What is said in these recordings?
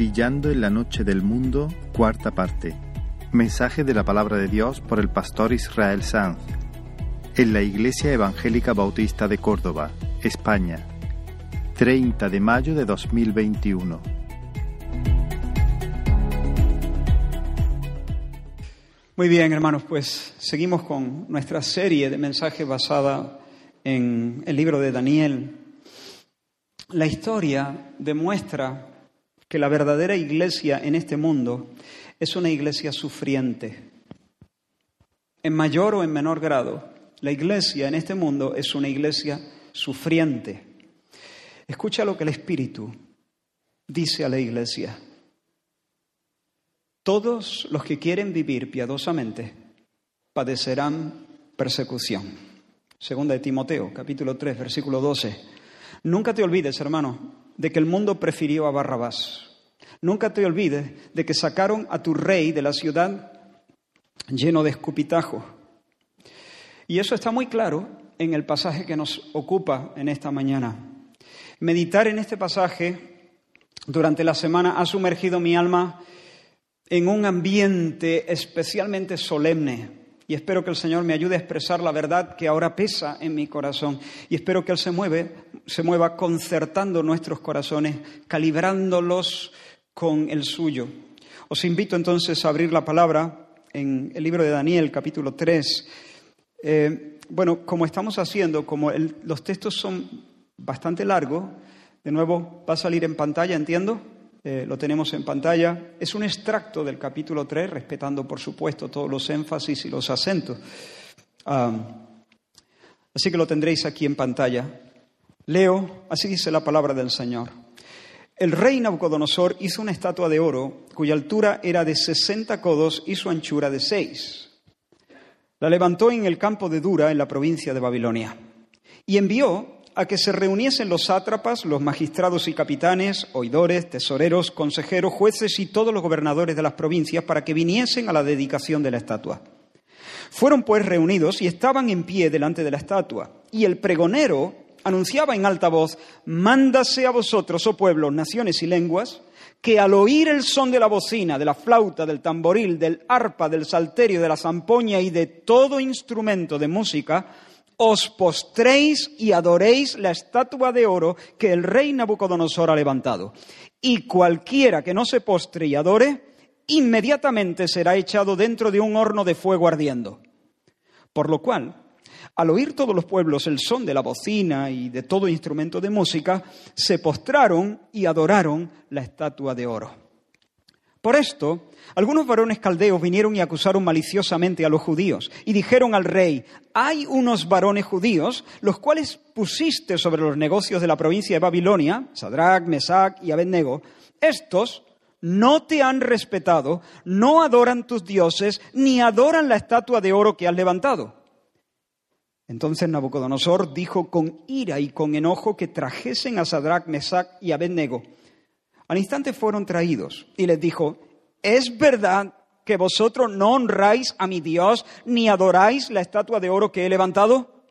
Brillando en la noche del mundo, cuarta parte. Mensaje de la palabra de Dios por el pastor Israel Sanz. En la Iglesia Evangélica Bautista de Córdoba, España. 30 de mayo de 2021. Muy bien, hermanos, pues seguimos con nuestra serie de mensajes basada en el libro de Daniel. La historia demuestra que la verdadera iglesia en este mundo es una iglesia sufriente. En mayor o en menor grado, la iglesia en este mundo es una iglesia sufriente. Escucha lo que el Espíritu dice a la iglesia. Todos los que quieren vivir piadosamente padecerán persecución. Segunda de Timoteo, capítulo 3, versículo 12. Nunca te olvides, hermano, de que el mundo prefirió a Barrabás. Nunca te olvides de que sacaron a tu rey de la ciudad lleno de escupitajo. Y eso está muy claro en el pasaje que nos ocupa en esta mañana. Meditar en este pasaje durante la semana ha sumergido mi alma en un ambiente especialmente solemne, y espero que el Señor me ayude a expresar la verdad que ahora pesa en mi corazón. Y espero que Él se, mueve, se mueva concertando nuestros corazones, calibrándolos con el suyo. Os invito entonces a abrir la palabra en el libro de Daniel, capítulo 3. Eh, bueno, como estamos haciendo, como los textos son bastante largos, de nuevo va a salir en pantalla, entiendo. Eh, lo tenemos en pantalla. Es un extracto del capítulo 3, respetando, por supuesto, todos los énfasis y los acentos. así que lo tendréis aquí en pantalla. Leo, así dice la palabra del Señor. El rey Nabucodonosor hizo una estatua de oro cuya altura era de 60 codos y su anchura de 6. La levantó en el campo de Dura, en la provincia de Babilonia, y envió a que se reuniesen los sátrapas, los magistrados y capitanes, oidores, tesoreros, consejeros, jueces y todos los gobernadores de las provincias para que viniesen a la dedicación de la estatua. Fueron pues reunidos y estaban en pie delante de la estatua, y el pregonero anunciaba en alta voz, mándase a vosotros, oh pueblos, naciones y lenguas, que al oír el son de la bocina, de la flauta, del tamboril, del arpa, del salterio, de la zampoña y de todo instrumento de música, os postréis y adoréis la estatua de oro que el rey Nabucodonosor ha levantado. Y cualquiera que no se postre y adore, inmediatamente será echado dentro de un horno de fuego ardiendo. Por lo cual, al oír todos los pueblos el son de la bocina y de todo instrumento de música, se postraron y adoraron la estatua de oro. Por esto, algunos varones caldeos vinieron y acusaron maliciosamente a los judíos y dijeron al rey, hay unos varones judíos, los cuales pusiste sobre los negocios de la provincia de Babilonia, Sadrach, Mesach y Abednego, estos no te han respetado, no adoran tus dioses, ni adoran la estatua de oro que has levantado. Entonces Nabucodonosor dijo con ira y con enojo que trajesen a Sadrach, Mesach y Abednego. Al instante fueron traídos y les dijo, ¿es verdad que vosotros no honráis a mi Dios ni adoráis la estatua de oro que he levantado?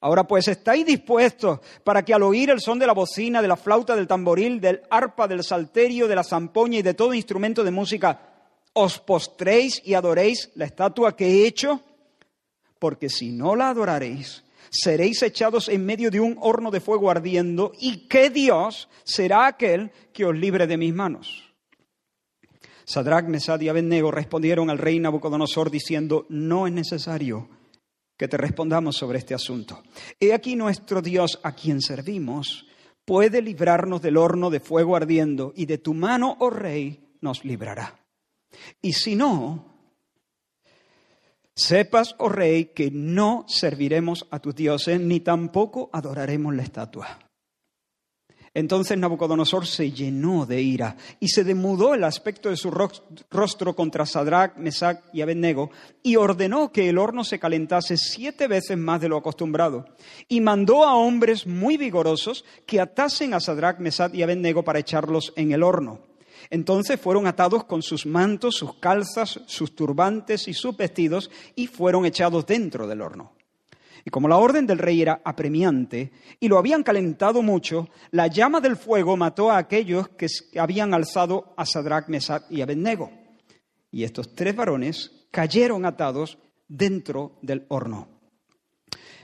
Ahora pues estáis dispuestos para que al oír el son de la bocina, de la flauta, del tamboril, del arpa, del salterio, de la zampoña y de todo instrumento de música, os postréis y adoréis la estatua que he hecho? Porque si no la adoraréis, seréis echados en medio de un horno de fuego ardiendo, y qué Dios será aquel que os libre de mis manos. Sadrach, Mesad y Abednego respondieron al rey Nabucodonosor diciendo, no es necesario que te respondamos sobre este asunto. He aquí nuestro Dios a quien servimos puede librarnos del horno de fuego ardiendo, y de tu mano, oh rey, nos librará. Y si no, Sepas, oh rey, que no serviremos a tus dioses, ni tampoco adoraremos la estatua. Entonces Nabucodonosor se llenó de ira y se demudó el aspecto de su rostro contra Sadrach, Mesach y Abednego y ordenó que el horno se calentase siete veces más de lo acostumbrado y mandó a hombres muy vigorosos que atasen a Sadrach, Mesach y Abednego para echarlos en el horno. Entonces fueron atados con sus mantos, sus calzas, sus turbantes y sus vestidos y fueron echados dentro del horno. Y como la orden del rey era apremiante y lo habían calentado mucho, la llama del fuego mató a aquellos que habían alzado a Sadrach, Mesach y Abednego. Y estos tres varones cayeron atados dentro del horno.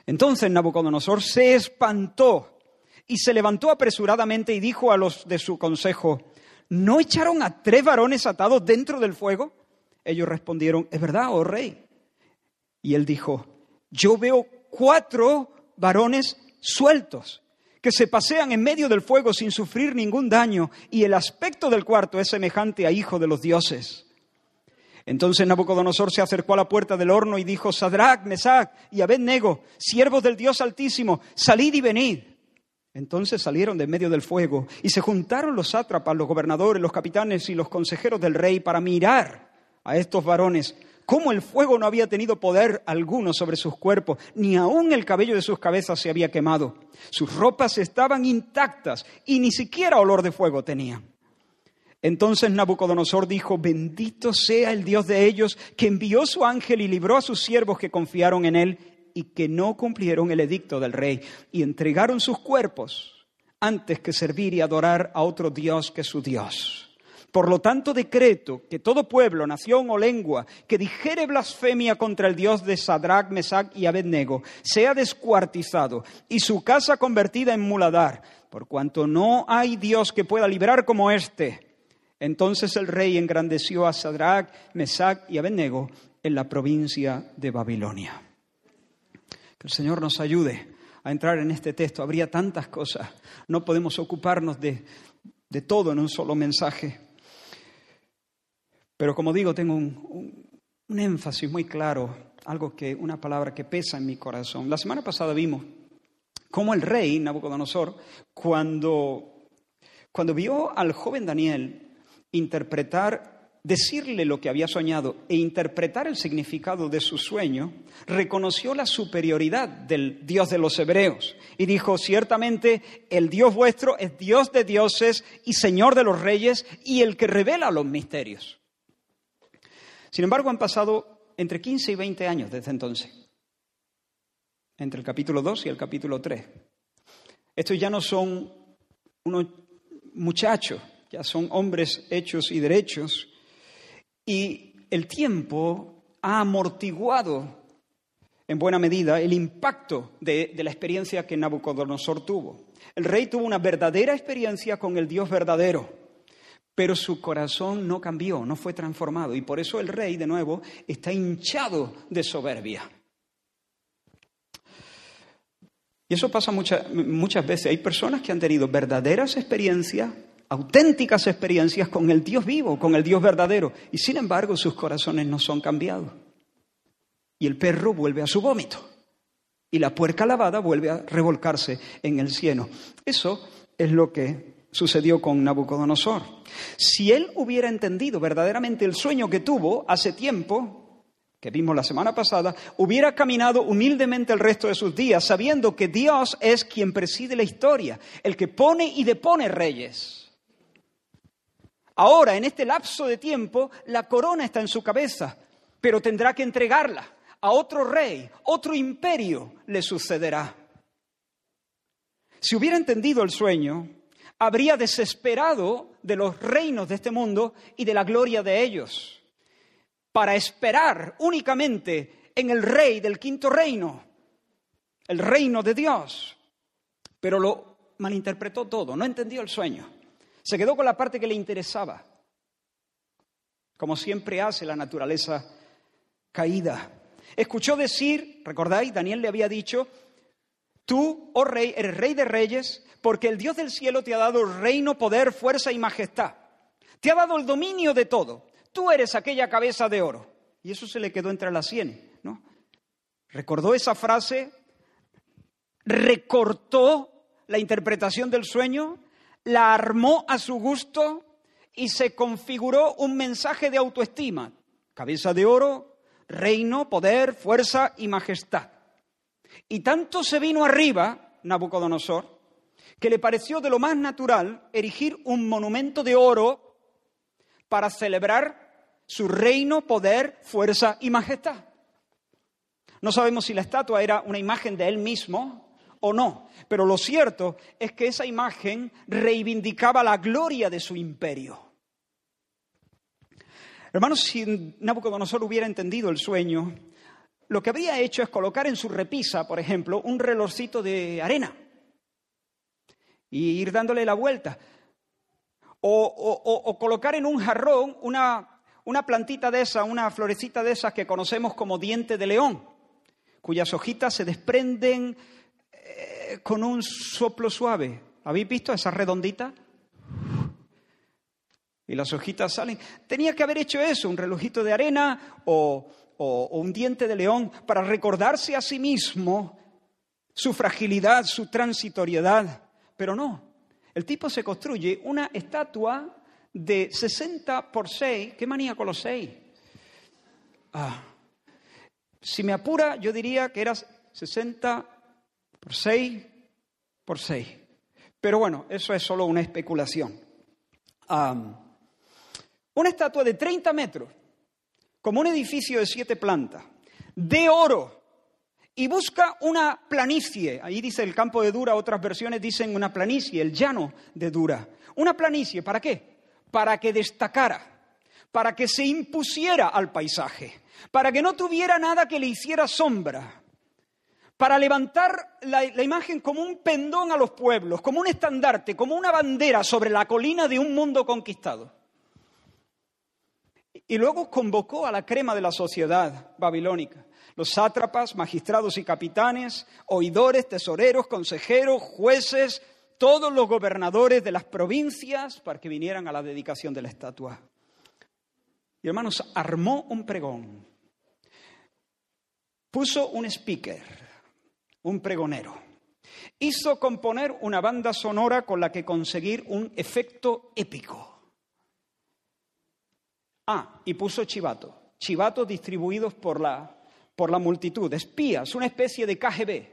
Entonces Nabucodonosor se espantó y se levantó apresuradamente y dijo a los de su consejo, ¿no echaron a tres varones atados dentro del fuego? Ellos respondieron, es verdad, oh rey. Y él dijo, yo veo cuatro varones sueltos que se pasean en medio del fuego sin sufrir ningún daño, y el aspecto del cuarto es semejante a hijo de los dioses. Entonces Nabucodonosor se acercó a la puerta del horno y dijo, Sadrach, Mesach y Abednego, siervos del Dios Altísimo, salid y venid. Entonces salieron de medio del fuego y se juntaron los sátrapas, los gobernadores, los capitanes y los consejeros del rey para mirar a estos varones cómo el fuego no había tenido poder alguno sobre sus cuerpos, ni aun el cabello de sus cabezas se había quemado. Sus ropas estaban intactas y ni siquiera olor de fuego tenían. Entonces Nabucodonosor dijo, bendito sea el Dios de ellos, que envió su ángel y libró a sus siervos que confiaron en él y que no cumplieron el edicto del rey y entregaron sus cuerpos antes que servir y adorar a otro Dios que su Dios. Por lo tanto, decreto que todo pueblo, nación o lengua que dijere blasfemia contra el Dios de Sadrach, Mesach y Abednego sea descuartizado y su casa convertida en muladar, por cuanto no hay Dios que pueda librar como éste. Entonces el rey engrandeció a Sadrach, Mesach y Abednego en la provincia de Babilonia. Que el Señor nos ayude a entrar en este texto. Habría tantas cosas. No podemos ocuparnos de, de todo en un solo mensaje. Pero como digo, tengo un, énfasis muy claro, algo que, una palabra que pesa en mi corazón. La semana pasada vimos cómo el rey Nabucodonosor, cuando, cuando vio al joven Daniel interpretar, decirle lo que había soñado e interpretar el significado de su sueño, reconoció la superioridad del Dios de los hebreos y dijo, ciertamente el Dios vuestro es Dios de dioses y Señor de los reyes y el que revela los misterios. Sin embargo, han pasado entre 15 y 20 años desde entonces, entre el capítulo 2 y el capítulo 3. Estos ya no son unos muchachos, ya son hombres hechos y derechos, y el tiempo ha amortiguado en buena medida el impacto de, la experiencia que Nabucodonosor tuvo. El rey tuvo una verdadera experiencia con el Dios verdadero. Pero su corazón no cambió, no fue transformado. Y por eso el rey, de nuevo, está hinchado de soberbia. Y eso pasa muchas, muchas veces. Hay personas que han tenido verdaderas experiencias, auténticas experiencias con el Dios vivo, con el Dios verdadero. Y sin embargo sus corazones no son cambiados. Y el perro vuelve a su vómito. Y la puerca lavada vuelve a revolcarse en el cielo. Eso es lo que sucedió con Nabucodonosor. Si él hubiera entendido verdaderamente el sueño que tuvo hace tiempo, que vimos la semana pasada, hubiera caminado humildemente el resto de sus días, sabiendo que Dios es quien preside la historia, el que pone y depone reyes. Ahora, en este lapso de tiempo, la corona está en su cabeza, pero tendrá que entregarla a otro rey, otro imperio le sucederá. Si hubiera entendido el sueño, habría desesperado de los reinos de este mundo y de la gloria de ellos, para esperar únicamente en el rey del quinto reino, el reino de Dios. Pero lo malinterpretó todo, no entendió el sueño. Se quedó con la parte que le interesaba, como siempre hace la naturaleza caída. Escuchó decir, recordáis, Daniel le había dicho, tú, oh rey, eres rey de reyes, porque el Dios del cielo te ha dado reino, poder, fuerza y majestad. Te ha dado el dominio de todo. Tú eres aquella cabeza de oro. Y eso se le quedó entre las sienes, ¿no? Recordó esa frase, recortó la interpretación del sueño, la armó a su gusto y se configuró un mensaje de autoestima. Cabeza de oro, reino, poder, fuerza y majestad. Y tanto se vino arriba, Nabucodonosor, que le pareció de lo más natural erigir un monumento de oro para celebrar su reino, poder, fuerza y majestad. No sabemos si la estatua era una imagen de él mismo o no, pero lo cierto es que esa imagen reivindicaba la gloria de su imperio. Hermanos, si Nabucodonosor hubiera entendido el sueño, lo que habría hecho es colocar en su repisa, por ejemplo, un relojcito de arena y ir dándole la vuelta. O, colocar en un jarrón una, una plantita de esa, una florecita de esas que conocemos como diente de león, cuyas hojitas se desprenden con un soplo suave. ¿Habéis visto esa redondita? Y las hojitas salen. Tenía que haber hecho eso, un relojito de arena o, un diente de león, para recordarse a sí mismo su fragilidad, su transitoriedad. Pero no, el tipo se construye una estatua de 60 por 6. ¿Qué manía con los 6? Ah, si me apura, yo diría que era 60 por 6 por 6. Pero bueno, eso es solo una especulación. una estatua de 30 metros, como un edificio de siete plantas, de oro, y busca una planicie. Ahí dice el campo de Dura, otras versiones dicen una planicie, el llano de Dura. Una planicie, ¿para qué? Para que destacara, para que se impusiera al paisaje, para que no tuviera nada que le hiciera sombra, para levantar la, imagen como un pendón a los pueblos, como un estandarte, como una bandera sobre la colina de un mundo conquistado. Y luego convocó a la crema de la sociedad babilónica los sátrapas, magistrados y capitanes, oidores, tesoreros, consejeros, jueces, todos los gobernadores de las provincias para que vinieran a la dedicación de la estatua. Y hermanos, armó un pregón, puso un speaker, un pregonero, hizo componer una banda sonora con la que conseguir un efecto épico. Ah, y puso chivato, chivatos distribuidos por la por la multitud, espías, una especie de KGB,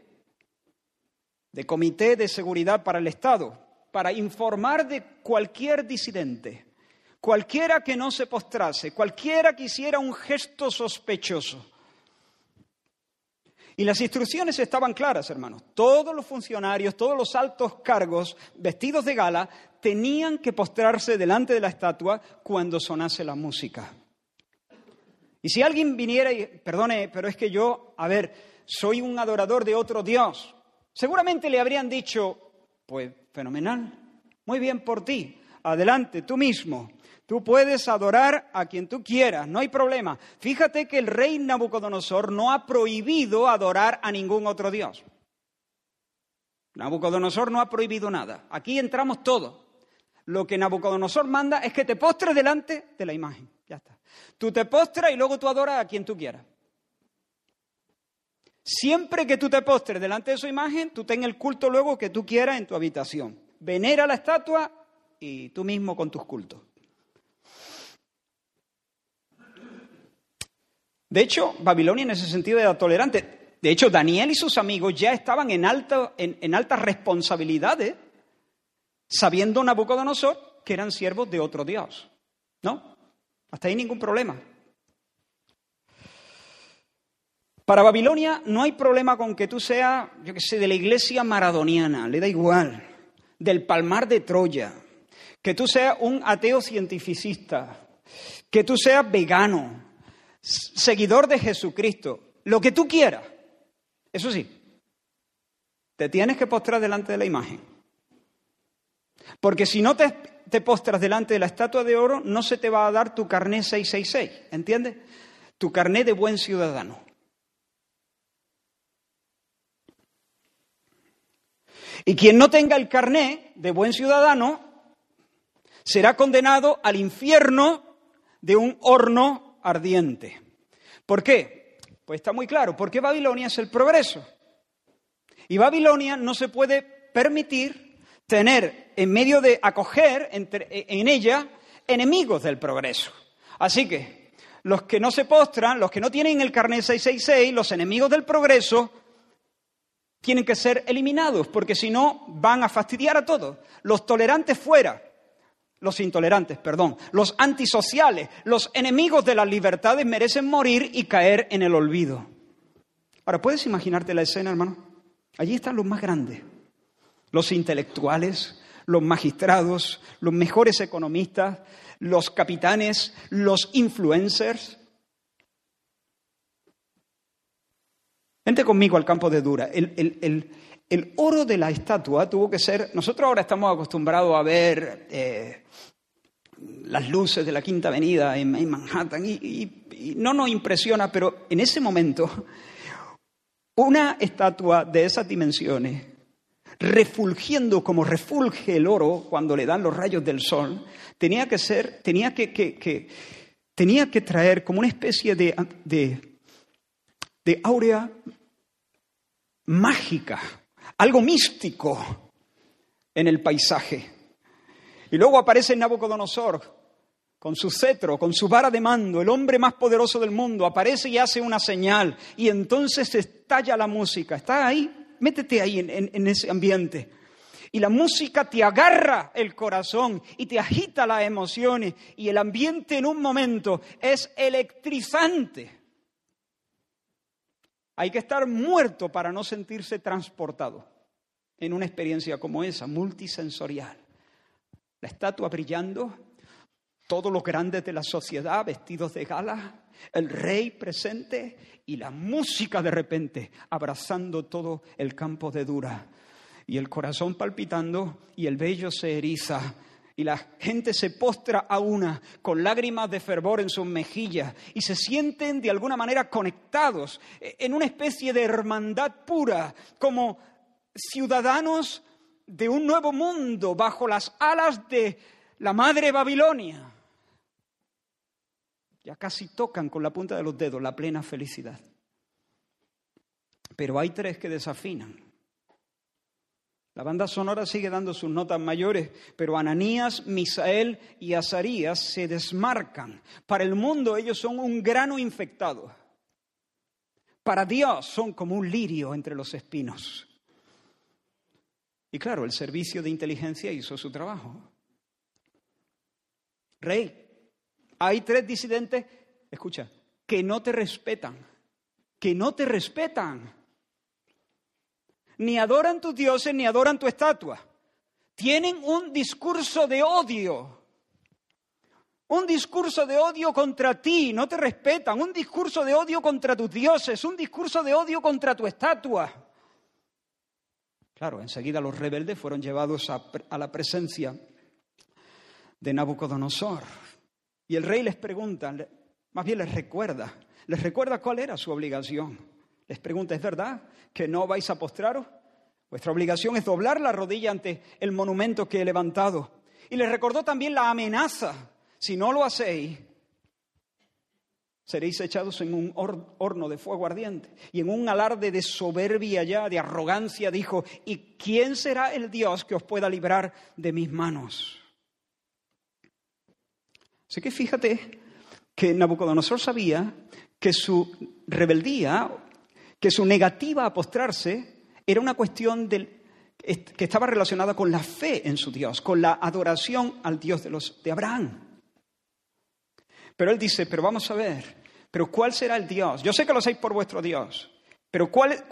de Comité de Seguridad para el Estado, para informar de cualquier disidente, cualquiera que no se postrase, cualquiera que hiciera un gesto sospechoso. Y las instrucciones estaban claras, hermanos. Todos los funcionarios, todos los altos cargos vestidos de gala tenían que postrarse delante de la estatua cuando sonase la música. Y si alguien viniera y, perdone, pero es que yo, a ver, soy un adorador de otro Dios, seguramente le habrían dicho, pues fenomenal, muy bien por ti, adelante, tú mismo. Tú puedes adorar a quien tú quieras, no hay problema. Fíjate que el rey Nabucodonosor no ha prohibido adorar a ningún otro Dios. Nabucodonosor no ha prohibido nada. Aquí entramos todos. Lo que Nabucodonosor manda es que te postres delante de la imagen. Ya está. Tú te postras y luego tú adoras a quien tú quieras. Siempre que tú te postres delante de su imagen, tú ten el culto luego que tú quieras en tu habitación. Venera la estatua y tú mismo con tus cultos. De hecho, Babilonia en ese sentido era tolerante. De hecho, Daniel y sus amigos ya estaban en, en, altas responsabilidades, sabiendo Nabucodonosor que eran siervos de otro Dios. ¿No? Hasta ahí ningún problema. Para Babilonia no hay problema con que tú seas, yo qué sé, de la iglesia maradoniana, le da igual, del palmar de Troya, que tú seas un ateo cientificista, que tú seas vegano, seguidor de Jesucristo, lo que tú quieras. Eso sí, te tienes que postrar delante de la imagen. Porque si no te postras delante de la estatua de oro, no se te va a dar tu carné 666, ¿entiendes? Tu carné de buen ciudadano. Y quien no tenga el carné de buen ciudadano será condenado al infierno de un horno ardiente. ¿Por qué? Pues está muy claro, porque Babilonia es el progreso. Y Babilonia no se puede permitir tener en medio de acoger en ella enemigos del progreso. Así que los que no se postran, los que no tienen el carnet 666, los enemigos del progreso, tienen que ser eliminados, porque si no van a fastidiar a todos. Los tolerantes fuera, los intolerantes, perdón, los antisociales, los enemigos de las libertades merecen morir y caer en el olvido. Ahora, ¿puedes imaginarte la escena, hermano? Allí están los más grandes, los intelectuales, los magistrados, los mejores economistas, los capitanes, los influencers. Vente conmigo al campo de Dura. El, oro de la estatua tuvo que ser. Nosotros ahora estamos acostumbrados a ver eh, las luces de la Quinta Avenida en, Manhattan y no nos impresiona, pero en ese momento una estatua de esas dimensiones refulgiendo como refulge el oro cuando le dan los rayos del sol, tenía que ser, tenía que, tenía que traer como una especie de, de, de áurea mágica, algo místico en el paisaje. Y luego aparece Nabucodonosor con su cetro, con su vara de mando, el hombre más poderoso del mundo, aparece y hace una señal. Y entonces estalla la música. ¿Está ahí? métete ahí en, ese ambiente. Y la música te agarra el corazón y te agita las emociones y el ambiente en un momento es electrizante. Hay que estar muerto para no sentirse transportado en una experiencia como esa, multisensorial. La estatua brillando, todos los grandes de la sociedad vestidos de gala, el rey presente y la música de repente abrazando todo el campo de Dura. Y el corazón palpitando y el vello se eriza y la gente se postra a una con lágrimas de fervor en sus mejillas y se sienten de alguna manera conectados en una especie de hermandad pura, como ciudadanos de un nuevo mundo bajo las alas de la madre Babilonia ya casi tocan con la punta de los dedos la plena felicidad. Pero hay tres que desafinan. La banda sonora sigue dando sus notas mayores, pero Ananías, Misael y Azarías se desmarcan. Para el mundo ellos son un grano infectado. Para Dios son como un lirio entre los espinos. Y claro, el servicio de inteligencia hizo su trabajo. Rey, hay tres disidentes, escucha, que no te respetan, que no te respetan. Ni adoran tus dioses ni adoran tu estatua. Tienen un discurso de odio. Un discurso de odio contra ti, no te respetan. Un discurso de odio contra tus dioses. Un discurso de odio contra tu estatua. Claro, enseguida los rebeldes fueron llevados a, la presencia de Nabucodonosor. Y el rey les pregunta, más bien les recuerda, les recuerda cuál era su obligación. Les pregunta, ¿es verdad que no vais a postraros? Vuestra obligación es doblar la rodilla ante el monumento que he levantado. Y les recordó también la amenaza. Si no lo hacéis, seréis echados en un horno de fuego ardiente. Y en un alarde de soberbia ya, de arrogancia, dijo, ¿y quién será el Dios que os pueda librar de mis manos? Así que fíjate que Nabucodonosor sabía que su rebeldía, que su negativa a postrarse, era una cuestión que estaba relacionada con la fe en su Dios, con la adoración al Dios de, los, de Abraham. Pero él dice, pero vamos a ver, pero ¿cuál será el Dios? Yo sé que lo sabéis por vuestro Dios, pero ¿cuál,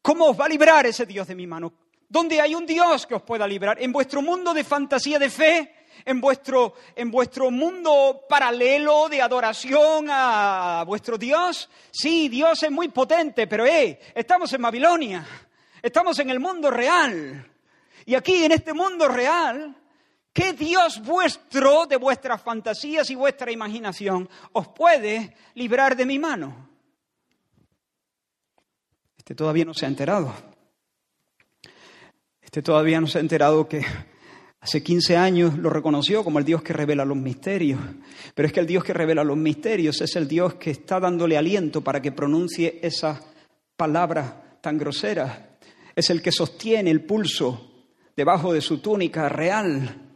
¿cómo os va a librar ese Dios de mi mano? ¿Dónde hay un Dios que os pueda librar? ¿En vuestro mundo de fantasía de fe? En vuestro, en vuestro mundo paralelo de adoración a vuestro Dios. Sí, Dios es muy potente, pero eh, estamos en Babilonia, estamos en el mundo real. Y aquí, en este mundo real, ¿qué Dios vuestro, de vuestras fantasías y vuestra imaginación, os puede librar de mi mano? Este todavía no se ha enterado. Este todavía no se ha enterado que Hace 15 años lo reconoció como el Dios que revela los misterios, pero es que el Dios que revela los misterios es el Dios que está dándole aliento para que pronuncie esa palabra tan grosera. Es el que sostiene el pulso debajo de su túnica real.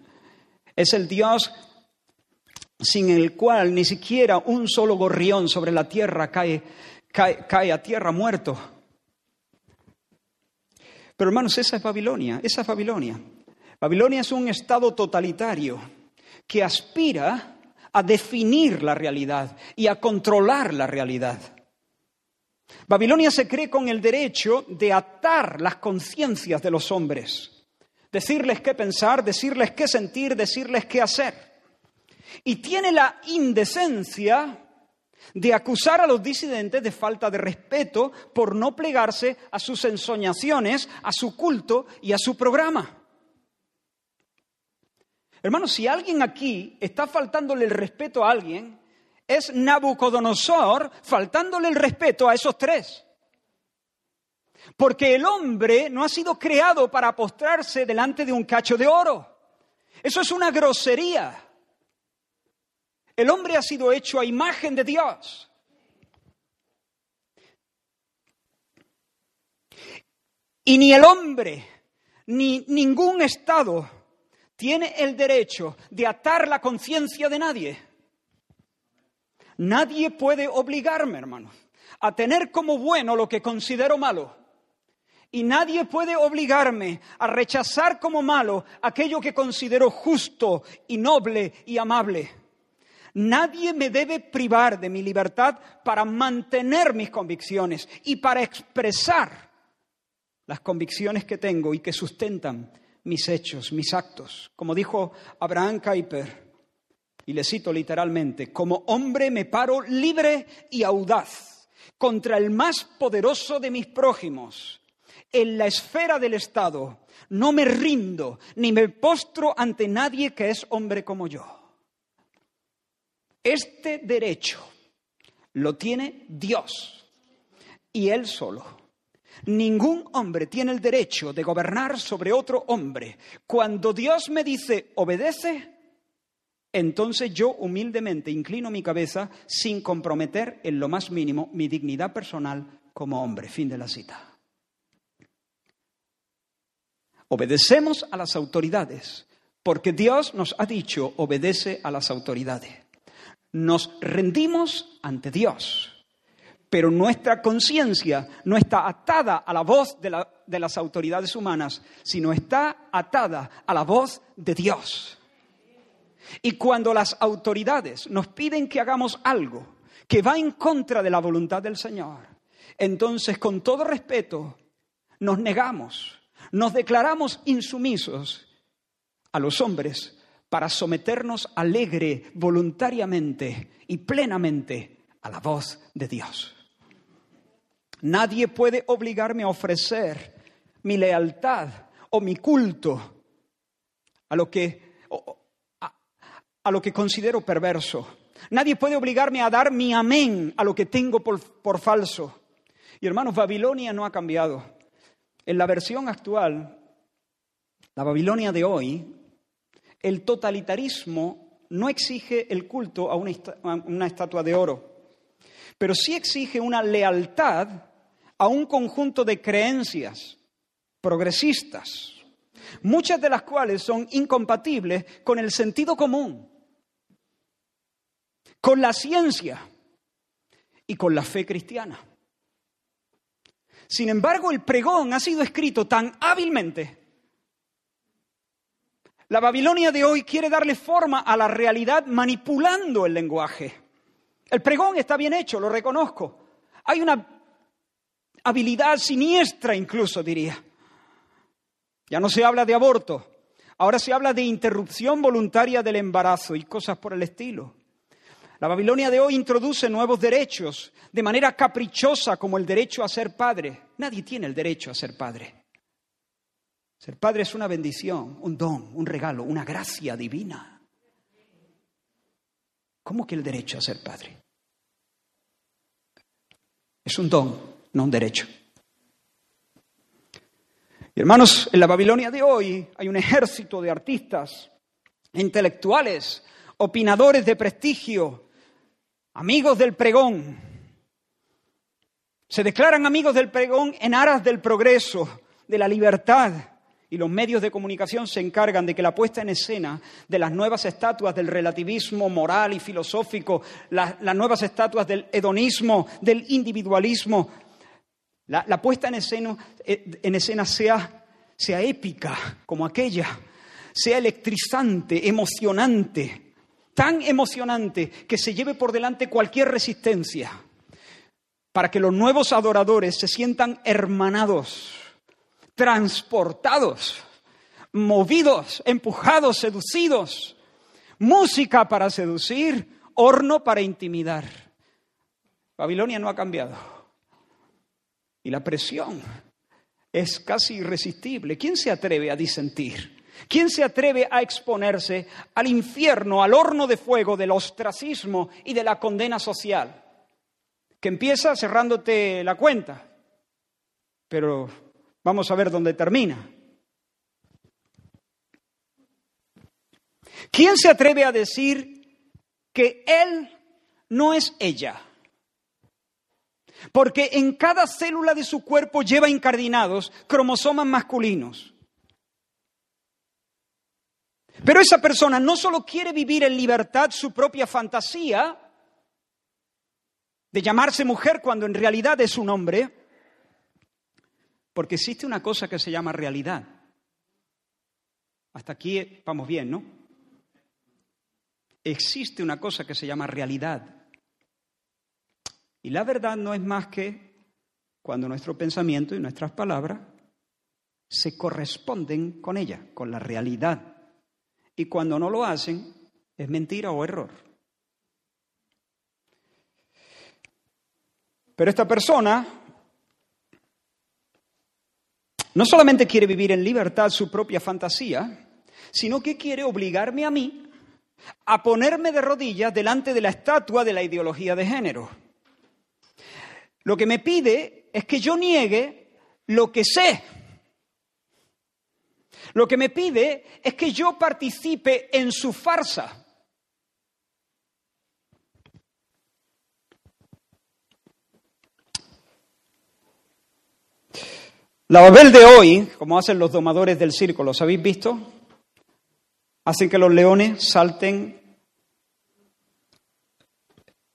Es el Dios sin el cual ni siquiera un solo gorrión sobre la tierra cae, cae, cae a tierra muerto. Pero hermanos, esa es Babilonia, esa es Babilonia. Babilonia es un estado totalitario que aspira a definir la realidad y a controlar la realidad. Babilonia se cree con el derecho de atar las conciencias de los hombres, decirles qué pensar, decirles qué sentir, decirles qué hacer. Y tiene la indecencia de acusar a los disidentes de falta de respeto por no plegarse a sus ensoñaciones, a su culto y a su programa. Hermanos, si alguien aquí está faltándole el respeto a alguien, es Nabucodonosor faltándole el respeto a esos tres. Porque el hombre no ha sido creado para postrarse delante de un cacho de oro. Eso es una grosería. El hombre ha sido hecho a imagen de Dios. Y ni el hombre, ni ningún Estado tiene el derecho de atar la conciencia de nadie. Nadie puede obligarme, hermano, a tener como bueno lo que considero malo. Y nadie puede obligarme a rechazar como malo aquello que considero justo y noble y amable. Nadie me debe privar de mi libertad para mantener mis convicciones y para expresar las convicciones que tengo y que sustentan mis hechos, mis actos. Como dijo Abraham Kuyper, y le cito literalmente, como hombre me paro libre y audaz contra el más poderoso de mis prójimos. En la esfera del Estado no me rindo ni me postro ante nadie que es hombre como yo. Este derecho lo tiene Dios y Él solo. Ningún hombre tiene el derecho de gobernar sobre otro hombre. Cuando Dios me dice obedece, entonces yo humildemente inclino mi cabeza sin comprometer en lo más mínimo mi dignidad personal como hombre. Fin de la cita. Obedecemos a las autoridades porque Dios nos ha dicho obedece a las autoridades. Nos rendimos ante Dios, pero nuestra conciencia no está atada a la voz de, las autoridades humanas, sino está atada a la voz de Dios. Y cuando las autoridades nos piden que hagamos algo que va en contra de la voluntad del Señor, entonces con todo respeto nos negamos, nos declaramos insumisos a los hombres para someternos alegre, voluntariamente y plenamente a la voz de Dios. Nadie puede obligarme a ofrecer mi lealtad o mi culto a lo que a lo que considero perverso. Nadie puede obligarme a dar mi amén a lo que tengo por, falso. Y hermanos, Babilonia no ha cambiado. En la versión actual, la Babilonia de hoy, el totalitarismo no exige el culto a una, a una estatua de oro, pero sí exige una lealtad a un conjunto de creencias progresistas, muchas de las cuales son incompatibles con el sentido común con la ciencia y con la fe cristiana. Sin embargo, el pregón ha sido escrito tan hábilmente. La Babilonia de hoy quiere darle forma a la realidad manipulando el lenguaje. El pregón está bien hecho, lo reconozco. Hay una habilidad siniestra incluso, diría. Ya no se habla de aborto, ahora se habla de interrupción voluntaria del embarazo y cosas por el estilo. La Babilonia de hoy introduce nuevos derechos de manera caprichosa como el derecho a ser padre. Nadie tiene el derecho a ser padre. Ser padre es una bendición, un don, un regalo, una gracia divina. ¿Cómo que el derecho a ser padre? Es un don, no un derecho. Y hermanos, en la Babilonia de hoy hay un ejército de artistas, intelectuales, opinadores de prestigio, amigos del pregón. Se declaran amigos del pregón en aras del progreso, de la libertad. Y los medios de comunicación se encargan de que la puesta en escena de las nuevas estatuas del relativismo moral y filosófico, las, nuevas estatuas del hedonismo, del individualismo, la, puesta en escena, en escena sea, sea épica como aquella, sea electrizante, emocionante, tan emocionante que se lleve por delante cualquier resistencia. para que los nuevos adoradores se sientan hermanados, transportados, movidos, empujados, seducidos. Música para seducir, horno para intimidar. Babilonia no ha cambiado. Y la presión es casi irresistible. ¿Quién se atreve a disentir? ¿Quién se atreve a exponerse al infierno, al horno de fuego del ostracismo y de la condena social? Que empieza cerrándote la cuenta, pero vamos a ver dónde termina. ¿Quién se atreve a decir que él no es ella? Porque en cada célula de su cuerpo lleva incardinados cromosomas masculinos. Pero esa persona no solo quiere vivir en libertad su propia fantasía de llamarse mujer cuando en realidad es un hombre, porque existe una cosa que se llama realidad. Hasta aquí vamos bien, ¿no? Existe una cosa que se llama realidad. Y la verdad no es más que cuando nuestro pensamiento y nuestras palabras se corresponden con ella, con la realidad. Y cuando no lo hacen, es mentira o error. Pero esta persona no solamente quiere vivir en libertad su propia fantasía, sino que quiere obligarme a mí a ponerme de rodillas delante de la estatua de la ideología de género. Lo que me pide es que yo niegue lo que sé lo que me pide es que yo participe en su farsa. La Babel de hoy, como hacen los domadores del circo, ¿los habéis visto? Hacen que los leones salten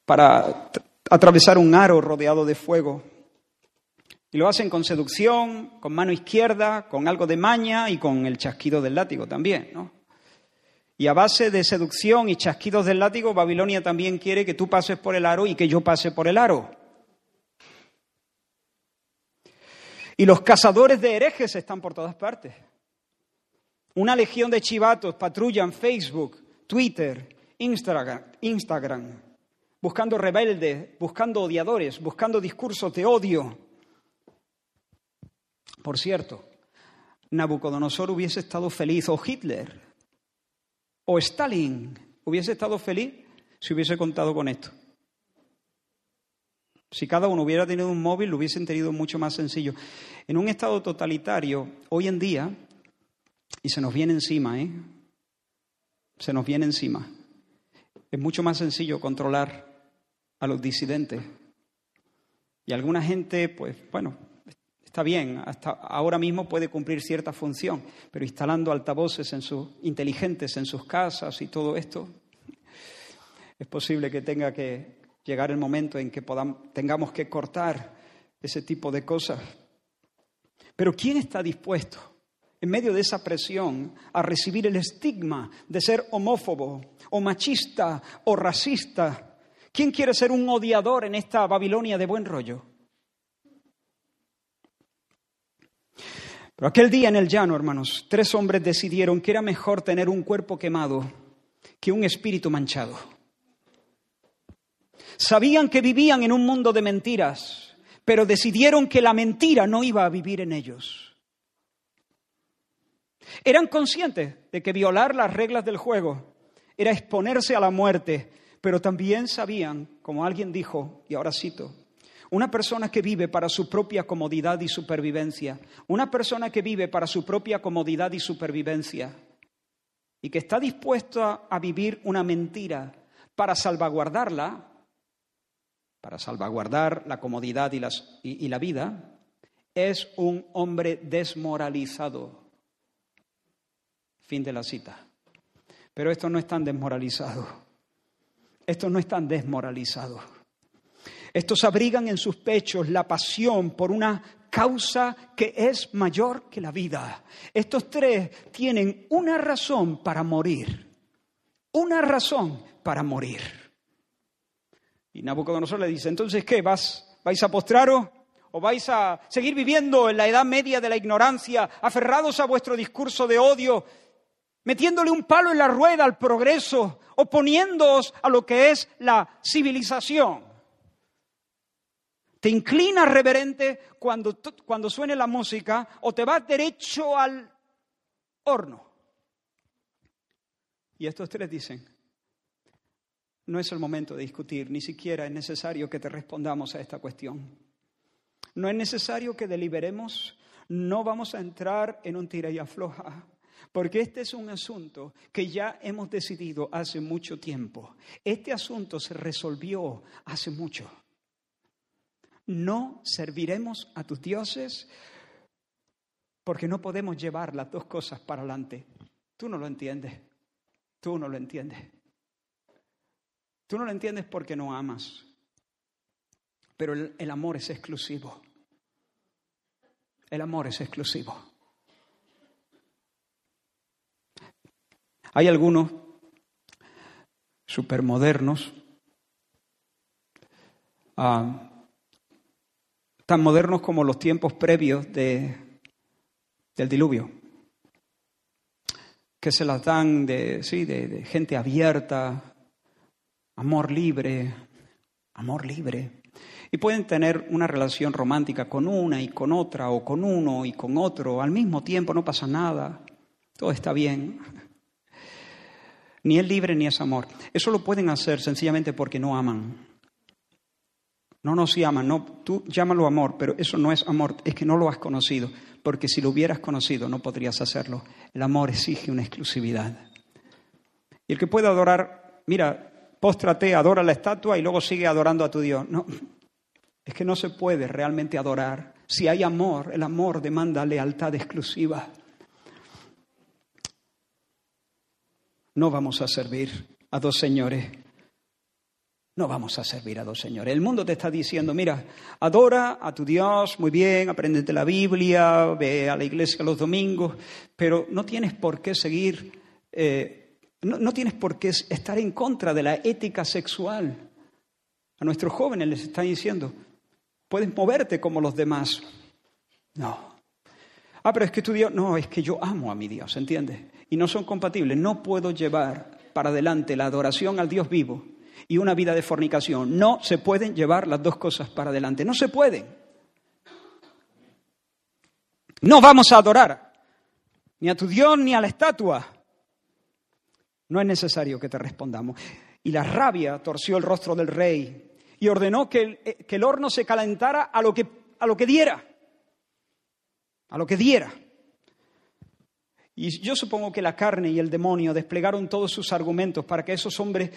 para atravesar un aro rodeado de fuego. Y lo hacen con seducción, con mano izquierda, con algo de maña y con el chasquido del látigo también, ¿no? Y a base de seducción y chasquidos del látigo, Babilonia también quiere que tú pases por el aro y que yo pase por el aro. Y los cazadores de herejes están por todas partes. Una legión de chivatos patrullan Facebook, Twitter, Instagram, Instagram, buscando rebeldes, buscando odiadores, buscando discursos de odio. Por cierto, Nabucodonosor hubiese estado feliz, o Hitler, o Stalin hubiese estado feliz si hubiese contado con esto. Si cada uno hubiera tenido un móvil, lo hubiesen tenido mucho más sencillo. En un estado totalitario, hoy en día, y se nos viene encima, ¿eh? Se nos viene encima. Es mucho más sencillo controlar a los disidentes. Y alguna gente, pues, bueno, Está bien, hasta ahora mismo puede cumplir cierta función, pero instalando altavoces en sus, inteligentes en sus casas y todo esto, es posible que tenga que llegar el momento en que podamos, tengamos que cortar ese tipo de cosas. Pero ¿quién está dispuesto en medio de esa presión a recibir el estigma de ser homófobo o machista o racista? ¿Quién quiere ser un odiador en esta Babilonia de buen rollo? Pero aquel día en el llano, hermanos, tres hombres decidieron que era mejor tener un cuerpo quemado que un espíritu manchado. Sabían que vivían en un mundo de mentiras, pero decidieron que la mentira no iba a vivir en ellos. Eran conscientes de que violar las reglas del juego era exponerse a la muerte, pero también sabían, como alguien dijo, y ahora cito, una persona que vive para su propia comodidad y supervivencia. Una persona que vive para su propia comodidad y supervivencia. Y que está dispuesta a vivir una mentira para salvaguardarla, para salvaguardar la comodidad y, la vida, es un hombre desmoralizado. Fin de la cita. Pero estos no están desmoralizados. Estos no están desmoralizados. Estos abrigan en sus pechos la pasión por una causa que es mayor que la vida. Estos tres tienen una razón para morir. Una razón para morir. Y Nabucodonosor le dice, entonces, ¿qué? ¿Vas, ¿Vais a postraros? ¿O vais a seguir viviendo en la edad media de la ignorancia, aferrados a vuestro discurso de odio, metiéndole un palo en la rueda al progreso, oponiéndoos a lo que es la civilización? ¿Te inclinas reverente cuando, cuando suene la música o te vas derecho al horno? Y estos tres dicen, no es el momento de discutir, ni siquiera es necesario que te respondamos a esta cuestión. No es necesario que deliberemos, no vamos a entrar en un tira y afloja, porque este es un asunto que ya hemos decidido hace mucho tiempo. Este asunto se resolvió hace mucho. No serviremos a tus dioses porque no podemos llevar las dos cosas para adelante. Tú no lo entiendes. Tú no lo entiendes. Tú no lo entiendes porque no amas. Pero el, amor es exclusivo. El amor es exclusivo. Hay algunos supermodernos, ah, tan modernos como los tiempos previos de, del diluvio, que se las dan de, sí, de gente abierta, amor libre, amor libre. Y pueden tener una relación romántica con una y con otra, o con uno y con otro, al mismo tiempo, no pasa nada, todo está bien. Ni es libre ni es amor. Eso lo pueden hacer sencillamente porque no aman. No nos aman, no, tú llámalo amor, pero eso no es amor, es que no lo has conocido, porque si lo hubieras conocido no podrías hacerlo. El amor exige una exclusividad. Y el que puede adorar, mira, póstrate, adora la estatua y luego sigue adorando a tu Dios. No, es que no se puede realmente adorar. Si hay amor, el amor demanda lealtad exclusiva. No vamos a servir a dos señores. No vamos a servir a dos señores. El mundo te está diciendo, mira, adora a tu Dios, muy bien, apréndete la Biblia, ve a la iglesia los domingos, pero no tienes por qué seguir eh, no, tienes por qué estar en contra de la ética sexual. A nuestros jóvenes les están diciendo, puedes moverte como los demás. No. Ah, pero es que tu Dios, no, es que yo amo a mi Dios, ¿entiendes? Y no son compatibles. No puedo llevar para adelante la adoración al Dios vivo y una vida de fornicación. No se pueden llevar las dos cosas para adelante. No se pueden. No vamos a adorar ni a tu Dios ni a la estatua. No es necesario que te respondamos. Y la rabia torció el rostro del rey y ordenó que el, eh, que el horno se calentara a lo, que, a lo que diera. A lo que diera. Y yo supongo que la carne y el demonio desplegaron todos sus argumentos para que esos hombres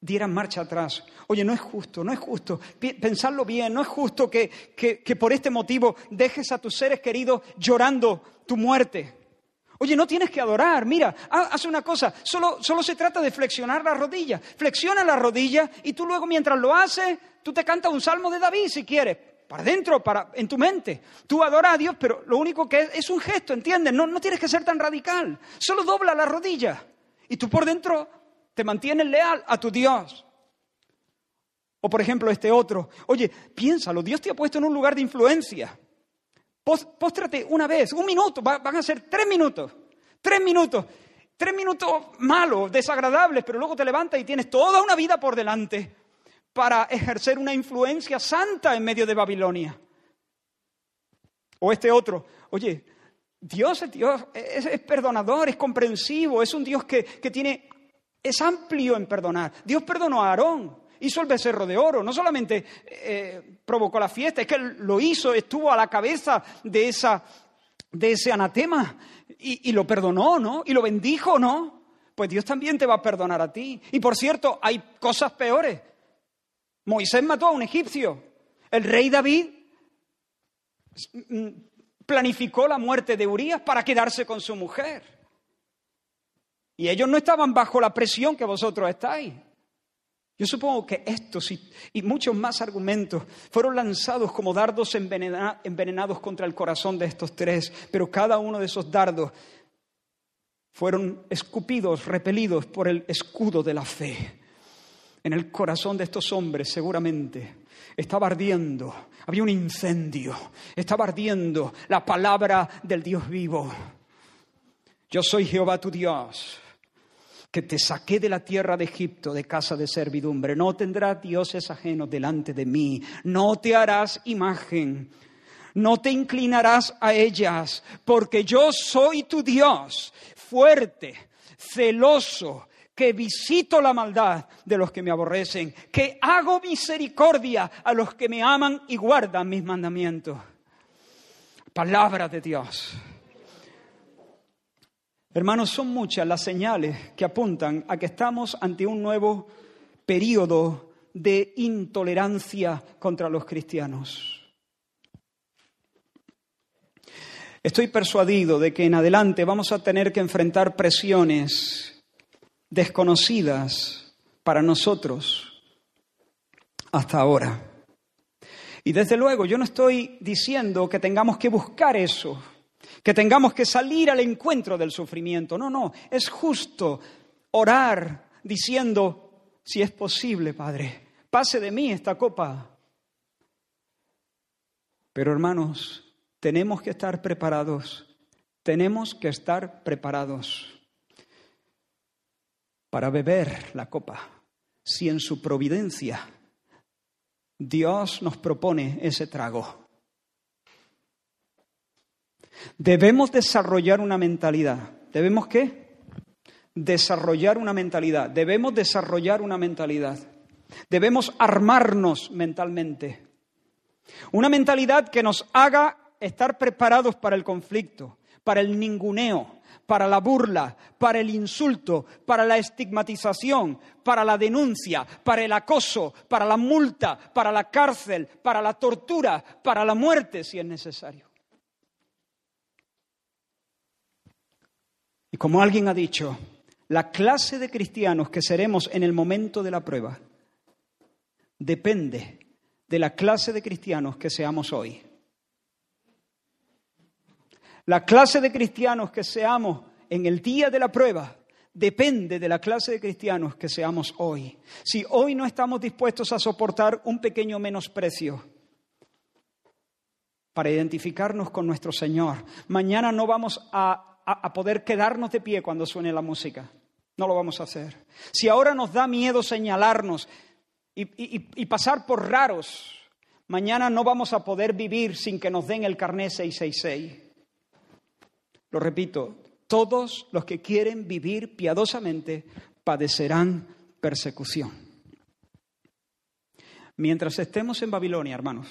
dieran marcha atrás. Oye, no es justo, no es justo. Pensarlo bien, no es justo que, que por este motivo dejes a tus seres queridos llorando tu muerte. Oye, no tienes que adorar, mira, haz una cosa, solo, solo se trata de flexionar la rodilla. Flexiona la rodilla y tú luego mientras lo haces, tú te cantas un salmo de David si quieres, para adentro, para, en tu mente. Tú adoras a Dios, pero lo único que es, es un gesto, ¿entiendes? No, no tienes que ser tan radical. Solo dobla la rodilla y tú por dentro te mantienes leal a tu Dios. O por ejemplo este otro, oye, piénsalo, Dios te ha puesto en un lugar de influencia. Póstrate una vez, un minuto, van a ser tres minutos, tres minutos, tres minutos malos, desagradables, pero luego te levantas y tienes toda una vida por delante para ejercer una influencia santa en medio de Babilonia. O este otro, oye, Dios es Dios, es, perdonador, es comprensivo, es un Dios que, que tiene, es amplio en perdonar. Dios perdonó a Aarón, hizo el becerro de oro, no solamente eh, provocó la fiesta, es que lo hizo, estuvo a la cabeza de, esa, de ese anatema y, y lo perdonó, ¿no? Y lo bendijo, ¿no? Pues Dios también te va a perdonar a ti. Y por cierto, hay cosas peores. Moisés mató a un egipcio. El rey David mm, planificó la muerte de Urias para quedarse con su mujer. Y ellos no estaban bajo la presión que vosotros estáis. Yo supongo que estos y, muchos más argumentos fueron lanzados como dardos envenenados contra el corazón de estos tres, pero cada uno de esos dardos fueron escupidos, repelidos por el escudo de la fe. En el corazón de estos hombres seguramente estaba ardiendo, había un incendio, estaba ardiendo la palabra del Dios vivo. Yo soy Jehová tu Dios, que te saqué de la tierra de Egipto, de casa de servidumbre. No tendrás dioses ajenos delante de mí, no te harás imagen, no te inclinarás a ellas, porque yo soy tu Dios, fuerte, celoso, que visito la maldad de los que me aborrecen, que hago misericordia a los que me aman y guardan mis mandamientos. Palabra de Dios. Hermanos, son muchas las señales que apuntan a que estamos ante un nuevo periodo de intolerancia contra los cristianos. Estoy persuadido de que en adelante vamos a tener que enfrentar presiones desconocidas para nosotros hasta ahora. Y desde luego yo no estoy diciendo que tengamos que buscar eso, que tengamos que salir al encuentro del sufrimiento. No, no, es justo orar diciendo, si es posible, Padre, pase de mí esta copa. Pero hermanos, tenemos que estar preparados, tenemos que estar preparados para beber la copa, si en su providencia Dios nos propone ese trago. Debemos desarrollar una mentalidad. ¿Debemos qué? Desarrollar una mentalidad. Debemos desarrollar una mentalidad. Debemos armarnos mentalmente. Una mentalidad que nos haga estar preparados para el conflicto, para el ninguneo, para la burla, para el insulto, para la estigmatización, para la denuncia, para el acoso, para la multa, para la cárcel, para la tortura, para la muerte si es necesario. Y como alguien ha dicho, la clase de cristianos que seremos en el momento de la prueba depende de la clase de cristianos que seamos hoy. La clase de cristianos que seamos en el día de la prueba depende de la clase de cristianos que seamos hoy. Si hoy no estamos dispuestos a soportar un pequeño menosprecio para identificarnos con nuestro Señor, mañana no vamos a, poder quedarnos de pie cuando suene la música. No lo vamos a hacer. Si ahora nos da miedo señalarnos y, y pasar por raros, mañana no vamos a poder vivir sin que nos den el carné 666. Lo repito, todos los que quieren vivir piadosamente padecerán persecución. Mientras estemos en Babilonia, hermanos,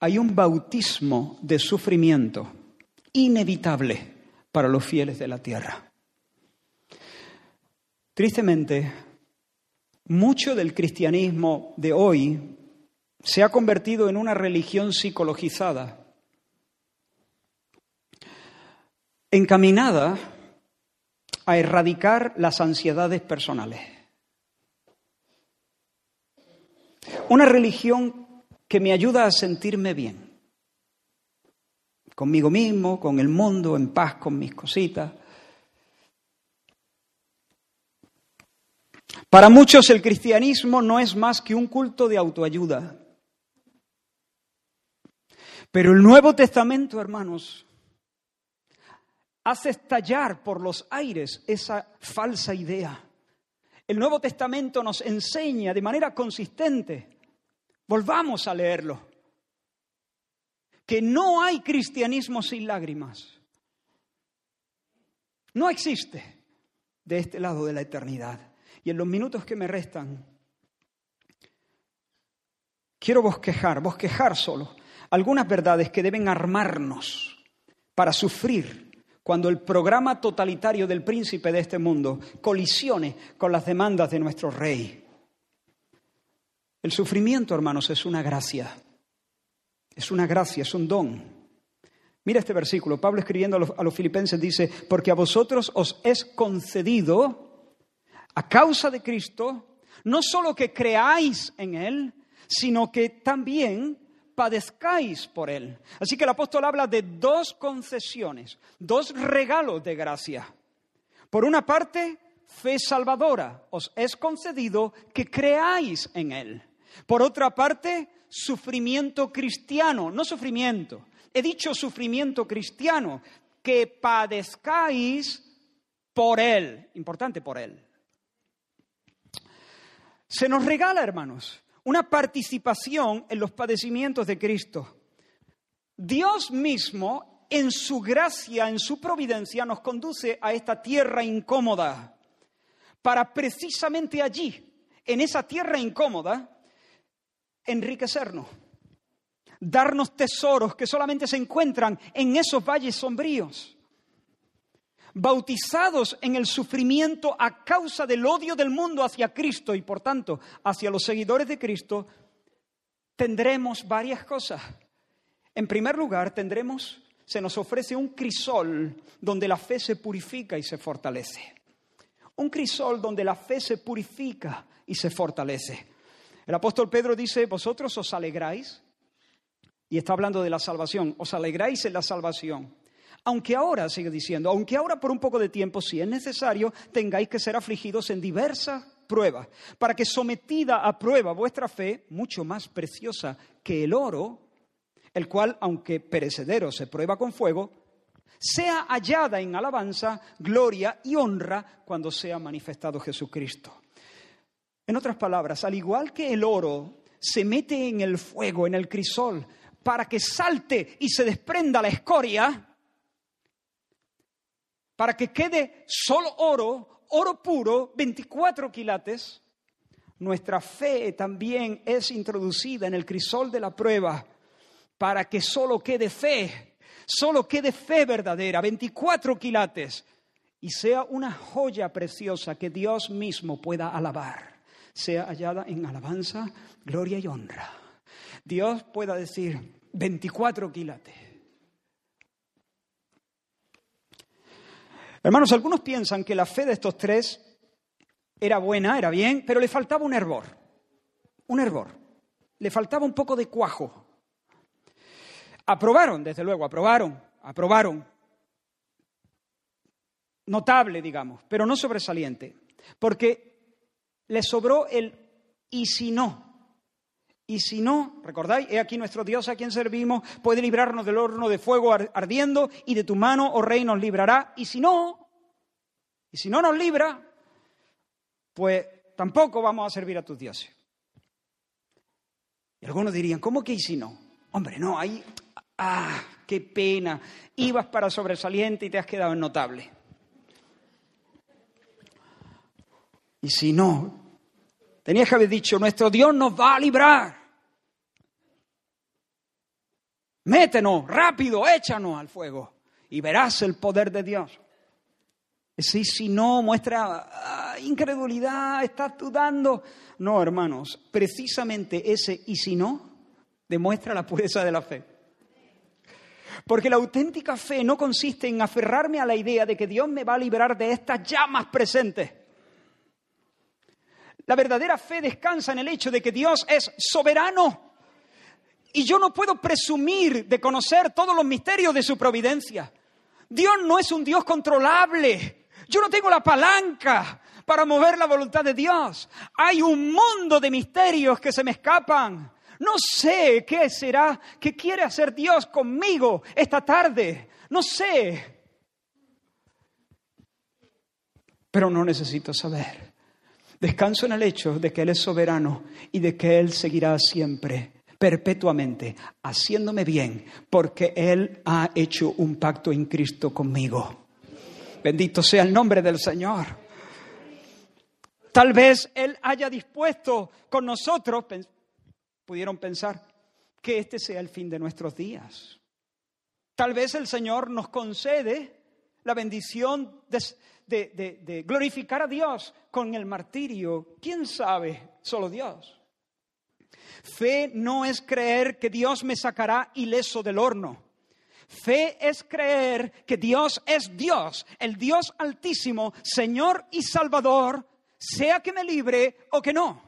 hay un bautismo de sufrimiento inevitable para los fieles de la tierra. Tristemente, mucho del cristianismo de hoy se ha convertido en una religión psicologizada encaminada a erradicar las ansiedades personales. Una religión que me ayuda a sentirme bien, conmigo mismo, con el mundo, en paz con mis cositas. Para muchos el cristianismo no es más que un culto de autoayuda. Pero el Nuevo Testamento, hermanos, hace estallar por los aires esa falsa idea. El Nuevo Testamento nos enseña de manera consistente, volvamos a leerlo, que no hay cristianismo sin lágrimas. No existe de este lado de la eternidad. Y en los minutos que me restan, quiero bosquejar, bosquejar solo algunas verdades que deben armarnos para sufrir cuando el programa totalitario del príncipe de este mundo colisione con las demandas de nuestro rey. El sufrimiento, hermanos, es una gracia. Es una gracia, es un don. Mira este versículo. Pablo escribiendo a los, a los, filipenses dice, porque a vosotros os es concedido, a causa de Cristo, no solo que creáis en Él, sino que también padezcáis por él. Así que el apóstol habla de dos concesiones, dos regalos de gracia. Por una parte, fe salvadora, os es concedido que creáis en Él. Por otra parte, sufrimiento cristiano, no sufrimiento, he dicho sufrimiento cristiano, que padezcáis por Él, importante por Él. Se nos regala, hermanos, una participación en los padecimientos de Cristo. Dios mismo, en su gracia, en su providencia, nos conduce a esta tierra incómoda para precisamente allí, en esa tierra incómoda, enriquecernos, darnos tesoros que solamente se encuentran en esos valles sombríos, bautizados en el sufrimiento a causa del odio del mundo hacia Cristo y por tanto hacia los seguidores de Cristo, tendremos varias cosas. En primer lugar, tendremos, se nos ofrece un crisol donde la fe se purifica y se fortalece. Un crisol donde la fe se purifica y se fortalece. El apóstol Pedro dice, vosotros os alegráis, y está hablando de la salvación, os alegráis en la salvación. Aunque ahora, sigue diciendo, aunque ahora por un poco de tiempo, si es necesario, tengáis que ser afligidos en diversas pruebas, para que sometida a prueba vuestra fe, mucho más preciosa que el oro, el cual, aunque perecedero se prueba con fuego, sea hallada en alabanza, gloria y honra cuando sea manifestado Jesucristo. En otras palabras, al igual que el oro se mete en el fuego, en el crisol, para que salte y se desprenda la escoria, para que quede solo oro, oro puro, 24 quilates, nuestra fe también es introducida en el crisol de la prueba para que solo quede fe, solo quede fe verdadera, 24 quilates, y sea una joya preciosa que Dios mismo pueda alabar, sea hallada en alabanza, gloria y honra. Dios pueda decir 24 quilates. Hermanos, algunos piensan que la fe de estos tres era buena, era bien, pero le faltaba un hervor, un hervor, le faltaba un poco de cuajo, Aprobaron, desde luego, aprobaron, aprobaron. Notable, digamos, pero no sobresaliente, porque le sobró el y si no. Y si no, recordáis, he aquí nuestro Dios a quien servimos, puede librarnos del horno de fuego ardiendo y de tu mano, oh rey, nos librará. Y si no, y si no nos libra, pues tampoco vamos a servir a tus dioses. Y algunos dirían, ¿cómo que y si no? Hombre, no, ahí Ah, qué pena. Ibas para sobresaliente y te has quedado en notable. Y si no, tenías que haber dicho, nuestro Dios nos va a librar. Métenos, rápido, échanos al fuego y verás el poder de Dios. Si, si no, muestra ah, incredulidad, estás dudando. No, hermanos, precisamente ese y si no demuestra la pureza de la fe. Porque la auténtica fe no consiste en aferrarme a la idea de que Dios me va a librar de estas llamas presentes. La verdadera fe descansa en el hecho de que Dios es soberano. Y yo no puedo presumir de conocer todos los misterios de su providencia. Dios no es un Dios controlable. Yo no tengo la palanca para mover la voluntad de Dios. Hay un mundo de misterios que se me escapan. No sé qué será, qué quiere hacer Dios conmigo esta tarde. No sé. Pero no necesito saber. Descanso en el hecho de que Él es soberano y de que Él seguirá siempre, perpetuamente, haciéndome bien, porque Él ha hecho un pacto en Cristo conmigo. Bendito sea el nombre del Señor. Tal vez Él haya dispuesto con nosotros, pudieron pensar que este sea el fin de nuestros días. Tal vez el Señor nos concede la bendición de, glorificar a Dios con el martirio. ¿Quién sabe? Solo Dios. Fe no es creer que Dios me sacará ileso del horno. Fe es creer que Dios es Dios, el Dios altísimo, Señor y Salvador, sea que me libre o que no.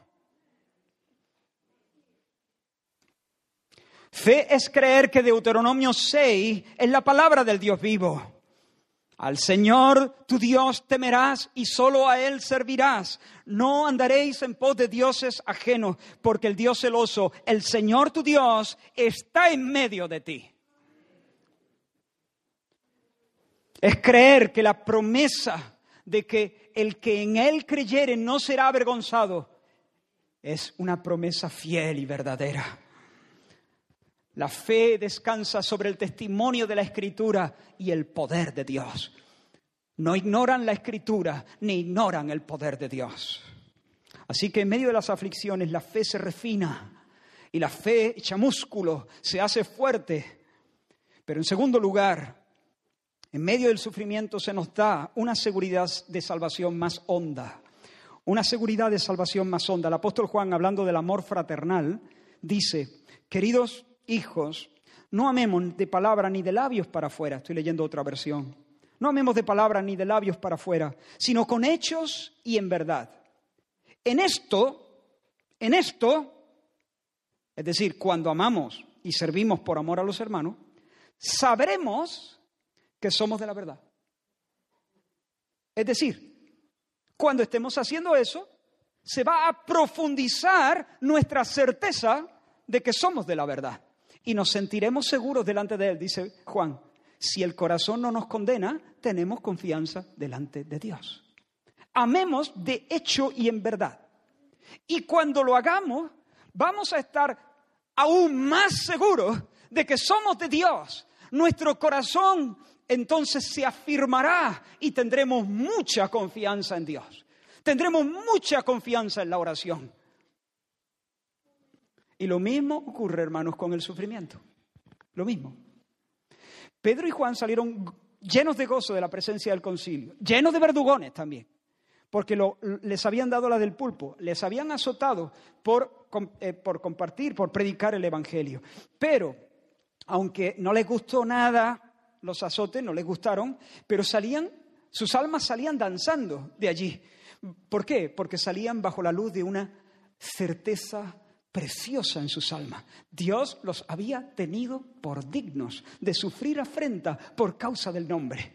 Fe es creer que Deuteronomio 6 es la palabra del Dios vivo. Al Señor tu Dios temerás y solo a Él servirás. No andaréis en pos de dioses ajenos, porque el Dios celoso, el Señor tu Dios, está en medio de ti. Es creer que la promesa de que el que en Él creyere no será avergonzado es una promesa fiel y verdadera. La fe descansa sobre el testimonio de la Escritura y el poder de Dios. No ignoran la Escritura ni ignoran el poder de Dios. Así que en medio de las aflicciones la fe se refina y la fe echa músculo, se hace fuerte. Pero en segundo lugar, en medio del sufrimiento se nos da una seguridad de salvación más honda. Una seguridad de salvación más honda. El apóstol Juan, hablando del amor fraternal, dice, queridos hijos, no amemos de palabra ni de labios para afuera. Estoy leyendo otra versión. No amemos de palabra ni de labios para afuera, sino con hechos y en verdad. En esto, en esto, es decir, cuando amamos y servimos por amor a los hermanos, sabremos que somos de la verdad. Es decir, cuando estemos haciendo eso, se va a profundizar nuestra certeza de que somos de la verdad y nos sentiremos seguros delante de Él, dice Juan. Si el corazón no nos condena, tenemos confianza delante de Dios. Amemos de hecho y en verdad. Y cuando lo hagamos, vamos a estar aún más seguros de que somos de Dios. Nuestro corazón entonces se afirmará y tendremos mucha confianza en Dios. Tendremos mucha confianza en la oración. Y lo mismo ocurre, hermanos, con el sufrimiento. Lo mismo. Pedro y Juan salieron llenos de gozo de la presencia del concilio, llenos de verdugones también, porque les habían dado la del pulpo, les habían azotado por, eh, por compartir, por predicar el Evangelio. Pero, aunque no les gustó nada los azotes, no les gustaron, pero salían, sus almas salían danzando de allí. ¿Por qué? Porque salían bajo la luz de una certeza preciosa en sus almas. Dios los había tenido por dignos de sufrir afrenta por causa del nombre.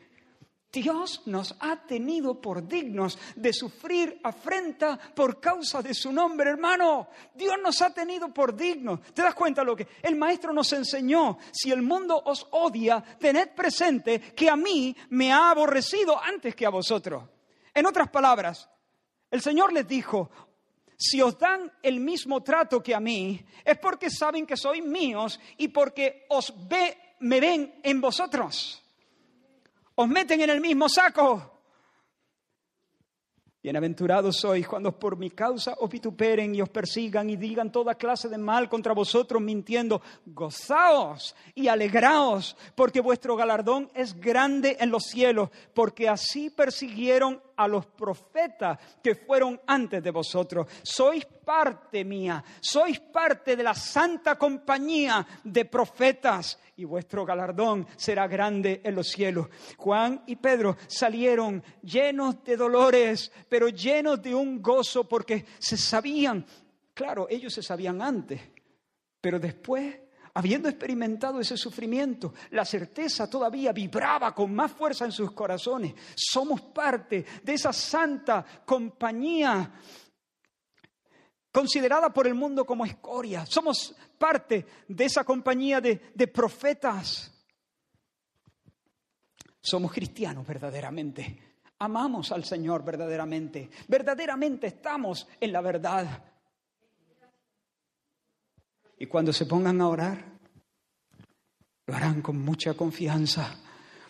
Dios nos ha tenido por dignos de sufrir afrenta por causa de su nombre, hermano. Dios nos ha tenido por dignos. ¿Te das cuenta lo que el maestro nos enseñó? Si el mundo os odia, tened presente que a mí me ha aborrecido antes que a vosotros. En otras palabras, el Señor les dijo, si os dan el mismo trato que a mí, es porque saben que sois míos y porque os ve, me ven en vosotros. Os meten en el mismo saco. Bienaventurados sois cuando por mi causa os vituperen y os persigan y digan toda clase de mal contra vosotros mintiendo. Gozaos y alegraos, porque vuestro galardón es grande en los cielos, porque así persiguieron a los profetas que fueron antes de vosotros. Sois parte mía, sois parte de la santa compañía de profetas y vuestro galardón será grande en los cielos. Juan y Pedro salieron llenos de dolores, pero llenos de un gozo porque se sabían, claro, ellos se sabían antes, pero después habiendo experimentado ese sufrimiento, la certeza todavía vibraba con más fuerza en sus corazones. Somos parte de esa santa compañía considerada por el mundo como escoria. Somos parte de esa compañía de, profetas. Somos cristianos verdaderamente. Amamos al Señor verdaderamente. Verdaderamente estamos en la verdad. Y cuando se pongan a orar, lo harán con mucha confianza,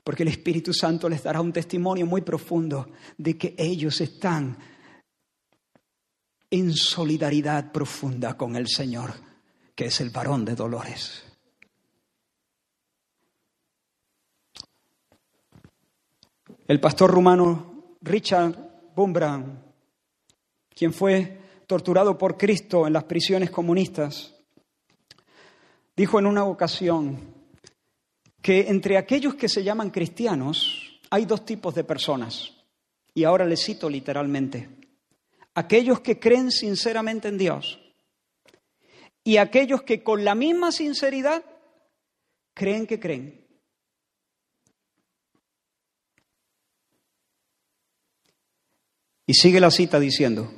porque el Espíritu Santo les dará un testimonio muy profundo de que ellos están en solidaridad profunda con el Señor, que es el varón de dolores. El pastor rumano Richard Bumbran, quien fue torturado por Cristo en las prisiones comunistas, dijo en una ocasión que entre aquellos que se llaman cristianos hay dos tipos de personas. Y ahora les cito literalmente. Aquellos que creen sinceramente en Dios y aquellos que con la misma sinceridad creen que creen. Y sigue la cita diciendo,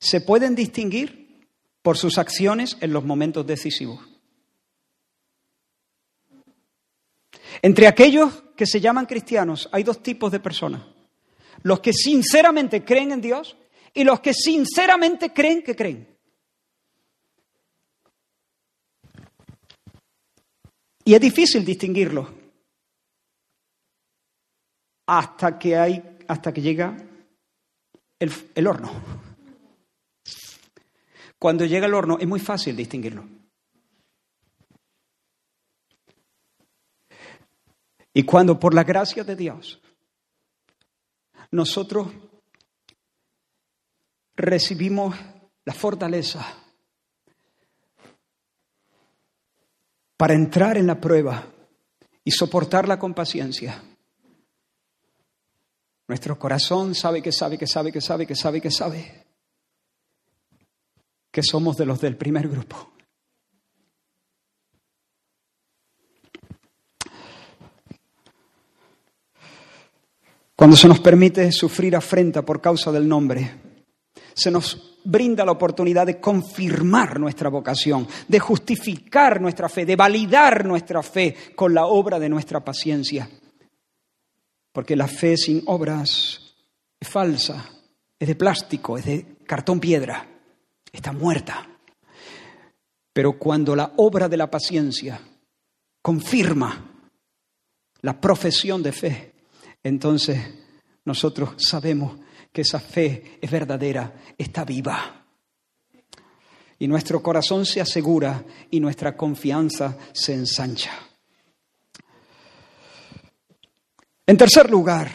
se pueden distinguir por sus acciones en los momentos decisivos. Entre aquellos que se llaman cristianos hay dos tipos de personas. Los que sinceramente creen en Dios y los que sinceramente creen que creen. Y es difícil distinguirlo hasta que hay, hasta que llega el, el horno. Cuando llega el horno es muy fácil distinguirlo. Y cuando por la gracia de Dios nosotros recibimos la fortaleza para entrar en la prueba y soportarla con paciencia. Nuestro corazón sabe que sabe, que sabe, que sabe, que sabe, que sabe, que somos de los del primer grupo. Cuando se nos permite sufrir afrenta por causa del nombre, se nos brinda la oportunidad de confirmar nuestra vocación, de justificar nuestra fe, de validar nuestra fe con la obra de nuestra paciencia. Porque la fe sin obras es falsa, es de plástico, es de cartón piedra, está muerta. Pero cuando la obra de la paciencia confirma la profesión de fe, entonces nosotros sabemos que esa fe es verdadera, está viva. Y nuestro corazón se asegura y nuestra confianza se ensancha. En tercer lugar,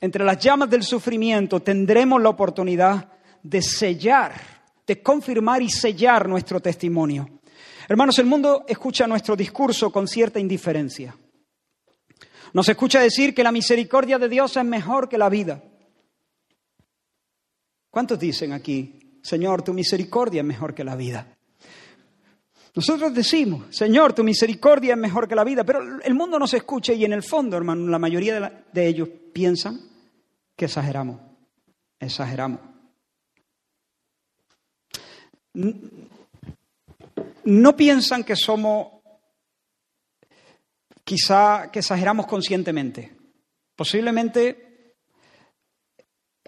entre las llamas del sufrimiento tendremos la oportunidad de sellar, de confirmar y sellar nuestro testimonio. Hermanos, el mundo escucha nuestro discurso con cierta indiferencia. Nos escucha decir que la misericordia de Dios es mejor que la vida. ¿Cuántos dicen aquí, Señor, tu misericordia es mejor que la vida? Nosotros decimos, Señor, tu misericordia es mejor que la vida, pero el mundo nos escucha y en el fondo, hermano, la mayoría de, de ellos piensan que exageramos, exageramos. No piensan que somos quizá que exageramos conscientemente. Posiblemente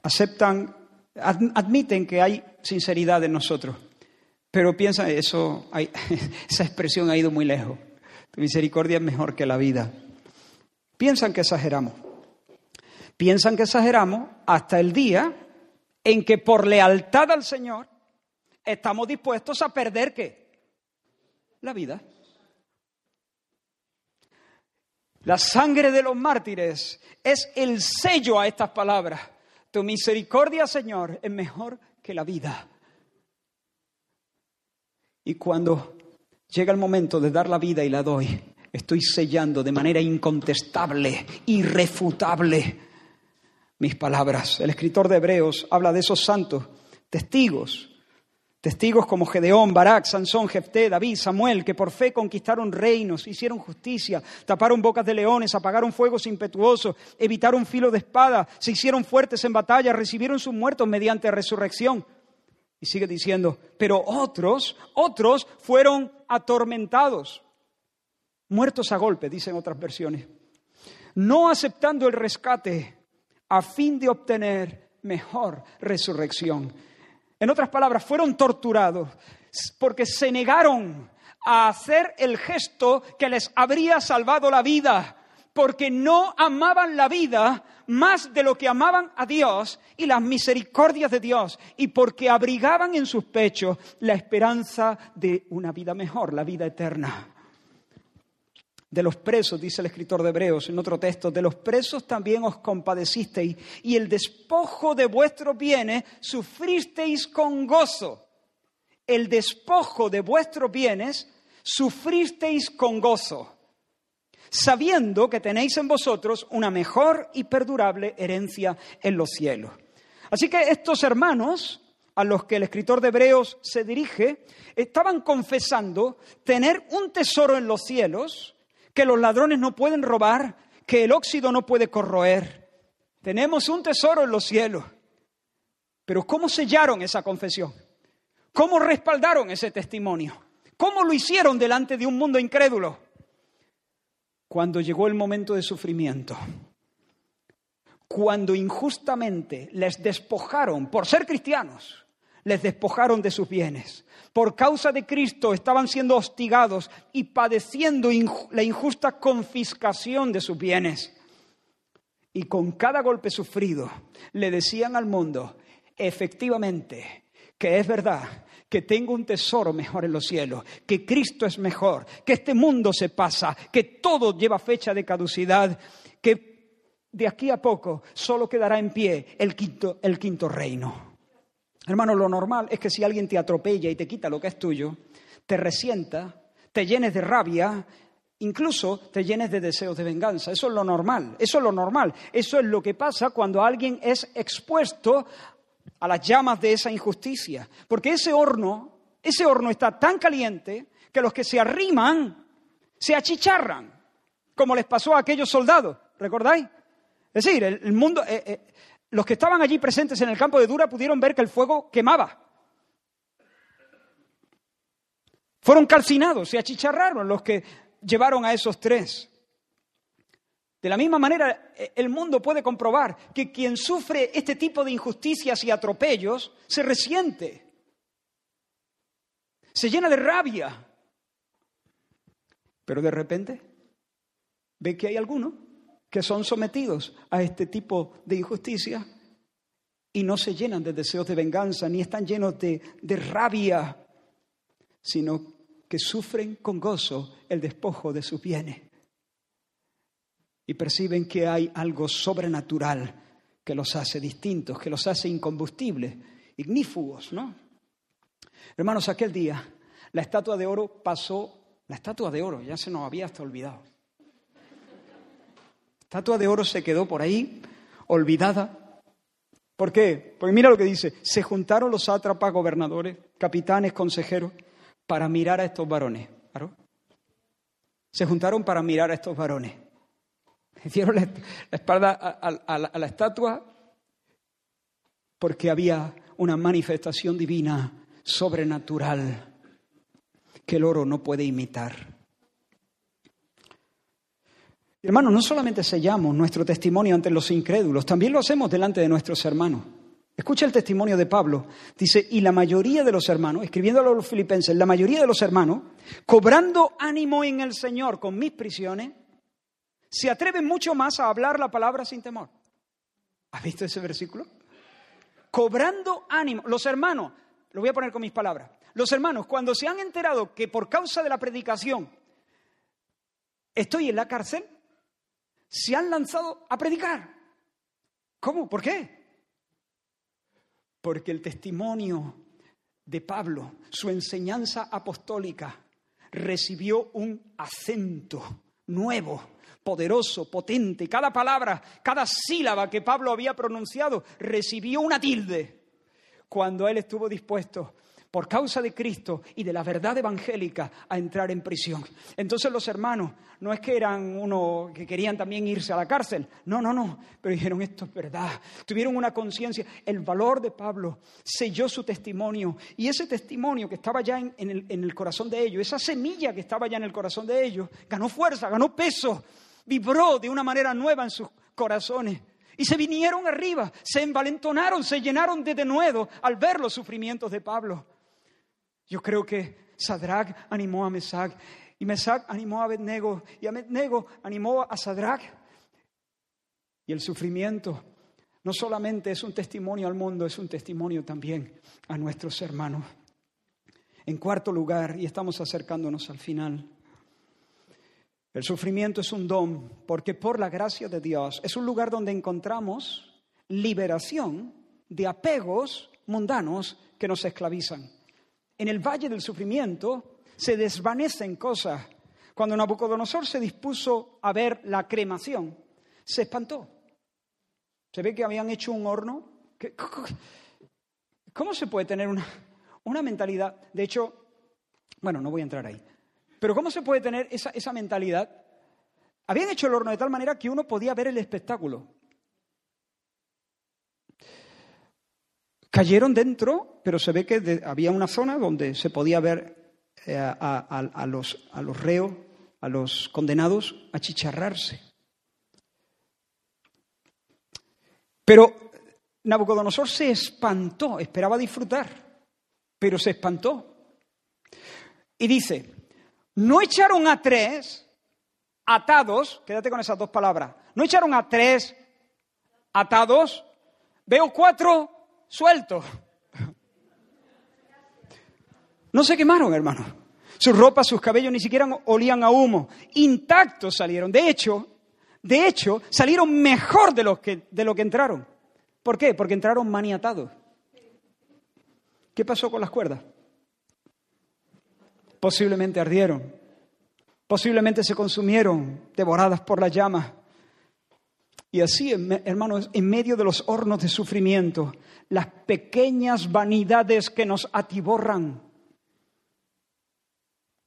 aceptan, admiten que hay sinceridad en nosotros, pero piensan, eso, esa expresión ha ido muy lejos. Tu misericordia es mejor que la vida. Piensan que exageramos. Piensan que exageramos hasta el día en que por lealtad al Señor estamos dispuestos a perder qué? La vida. La sangre de los mártires es el sello a estas palabras. Tu misericordia, Señor, es mejor que la vida. Y cuando llega el momento de dar la vida y la doy, estoy sellando de manera incontestable, irrefutable mis palabras. El escritor de Hebreos habla de esos santos testigos Testigos como Gedeón, Barak, Sansón, Jefté, David, Samuel, que por fe conquistaron reinos, hicieron justicia, taparon bocas de leones, apagaron fuegos impetuosos, evitaron filo de espada, se hicieron fuertes en batalla, recibieron sus muertos mediante resurrección. Y sigue diciendo, pero otros, otros fueron atormentados, muertos a golpe, dicen otras versiones, no aceptando el rescate a fin de obtener mejor resurrección. En otras palabras, fueron torturados porque se negaron a hacer el gesto que les habría salvado la vida, porque no amaban la vida más de lo que amaban a Dios y las misericordias de Dios, y porque abrigaban en sus pechos la esperanza de una vida mejor, la vida eterna de los presos, dice el escritor de Hebreos en otro texto, de los presos también os compadecisteis y el despojo de vuestros bienes sufristeis con gozo. El despojo de vuestros bienes sufristeis con gozo, sabiendo que tenéis en vosotros una mejor y perdurable herencia en los cielos. Así que estos hermanos a los que el escritor de Hebreos se dirige, estaban confesando tener un tesoro en los cielos, que los ladrones no pueden robar, que el óxido no puede corroer. Tenemos un tesoro en los cielos. Pero ¿cómo sellaron esa confesión? ¿Cómo respaldaron ese testimonio? ¿Cómo lo hicieron delante de un mundo incrédulo? Cuando llegó el momento de sufrimiento, cuando injustamente les despojaron, por ser cristianos, les despojaron de sus bienes. Por causa de Cristo estaban siendo hostigados y padeciendo la injusta confiscación de sus bienes. Y con cada golpe sufrido le decían al mundo, efectivamente, que es verdad, que tengo un tesoro mejor en los cielos, que Cristo es mejor, que este mundo se pasa, que todo lleva fecha de caducidad, que de aquí a poco solo quedará en pie el quinto, el quinto reino. Hermano, lo normal es que si alguien te atropella y te quita lo que es tuyo, te resienta, te llenes de rabia, incluso te llenes de deseos de venganza. Eso es lo normal, eso es lo normal. Eso es lo que pasa cuando alguien es expuesto a las llamas de esa injusticia. Porque ese horno, ese horno está tan caliente que los que se arriman se achicharran, como les pasó a aquellos soldados, ¿recordáis? Es decir, el, mundo, eh, eh, los que estaban allí presentes en el campo de Dura pudieron ver que el fuego quemaba. Fueron calcinados, se achicharraron los que llevaron a esos tres. De la misma manera, e, el mundo puede comprobar que quien sufre este tipo de injusticias y atropellos se resiente, se llena de rabia, pero de repente ve que hay algunos que son sometidos a este tipo de injusticia y no se llenan de deseos de venganza, ni están llenos de, de rabia, sino que sufren con gozo el despojo de sus bienes y perciben que hay algo sobrenatural que los hace distintos, que los hace incombustibles, ignífugos, ¿no? Hermanos, aquel día la estatua de oro pasó, la estatua de oro ya se nos había hasta olvidado. Estatua de oro se quedó por ahí, olvidada. ¿Por qué? Porque mira lo que dice, se juntaron los sátrapas, gobernadores, capitanes, consejeros, para mirar a estos varones. ¿Claro? Se juntaron para mirar a estos varones. Hicieron la, espalda a, la estatua porque había una manifestación divina, sobrenatural, que el oro no puede imitar. Hermanos, no solamente sellamos nuestro testimonio ante los incrédulos, también lo hacemos delante de nuestros hermanos. Escucha el testimonio de Pablo. Dice, y la mayoría de los hermanos, escribiéndolo a los filipenses, la mayoría de los hermanos, cobrando ánimo en el Señor con mis prisiones, se atreven mucho más a hablar la palabra sin temor. ¿Has visto ese versículo? Cobrando ánimo. Los hermanos, lo voy a poner con mis palabras, los hermanos cuando se han enterado que por causa de la predicación estoy en la cárcel, se han lanzado a predicar. ¿Cómo? ¿Por qué? Porque el testimonio de Pablo, su enseñanza apostólica, recibió un acento nuevo poderoso, potente. Cada palabra, cada sílaba que Pablo había pronunciado recibió una tilde cuando él estuvo dispuesto por causa de Cristo y de la verdad evangélica a entrar en prisión. Entonces los hermanos no es que eran uno que querían también irse a la cárcel, no, no, no, pero dijeron esto es verdad, tuvieron una conciencia, el valor de Pablo selló su testimonio y ese testimonio que estaba ya en, el, en el corazón de ellos, esa semilla que estaba ya en el corazón de ellos, ganó fuerza, ganó peso vibró de una manera nueva en sus corazones. Y se vinieron arriba, se envalentonaron, se llenaron de denuedo al ver los sufrimientos de Pablo. Yo creo que Sadrach animó a Mesac y Mesac animó a Abednego y Abednego animó a Sadrach. Y el sufrimiento no solamente es un testimonio al mundo, es un testimonio también a nuestros hermanos. En cuarto lugar, y estamos acercándonos al final, el sufrimiento es un don porque por la gracia de Dios es un lugar donde encontramos liberación de apegos mundanos que nos esclavizan. En el valle del sufrimiento se desvanecen cosas. Cuando Nabucodonosor se dispuso a ver la cremación, se espantó. Se ve que habían hecho un horno. ¿Cómo se puede tener una, una mentalidad? De hecho, bueno, no voy a entrar ahí. Pero ¿cómo se puede tener esa, esa mentalidad? Habían hecho el horno de tal manera que uno podía ver el espectáculo. Cayeron dentro, pero se ve que había una zona donde se podía ver eh, a, los, a los reos, a los condenados, achicharrarse. Pero Nabucodonosor se espantó, esperaba disfrutar, pero se espantó. Y dice, no echaron a tres atados, quédate con esas dos palabras, no echaron a tres atados, veo cuatro sueltos. No se quemaron, hermano. Sus ropas, sus cabellos ni siquiera olían a humo. Intactos salieron. De hecho, de hecho, salieron mejor de lo que, de lo que entraron. ¿Por qué? Porque entraron maniatados. ¿Qué pasó con las cuerdas? Posiblemente ardieron. Posiblemente se consumieron, devoradas por las llamas. Y así, hermanos, en medio de los hornos de sufrimiento, las pequeñas vanidades que nos atiborran,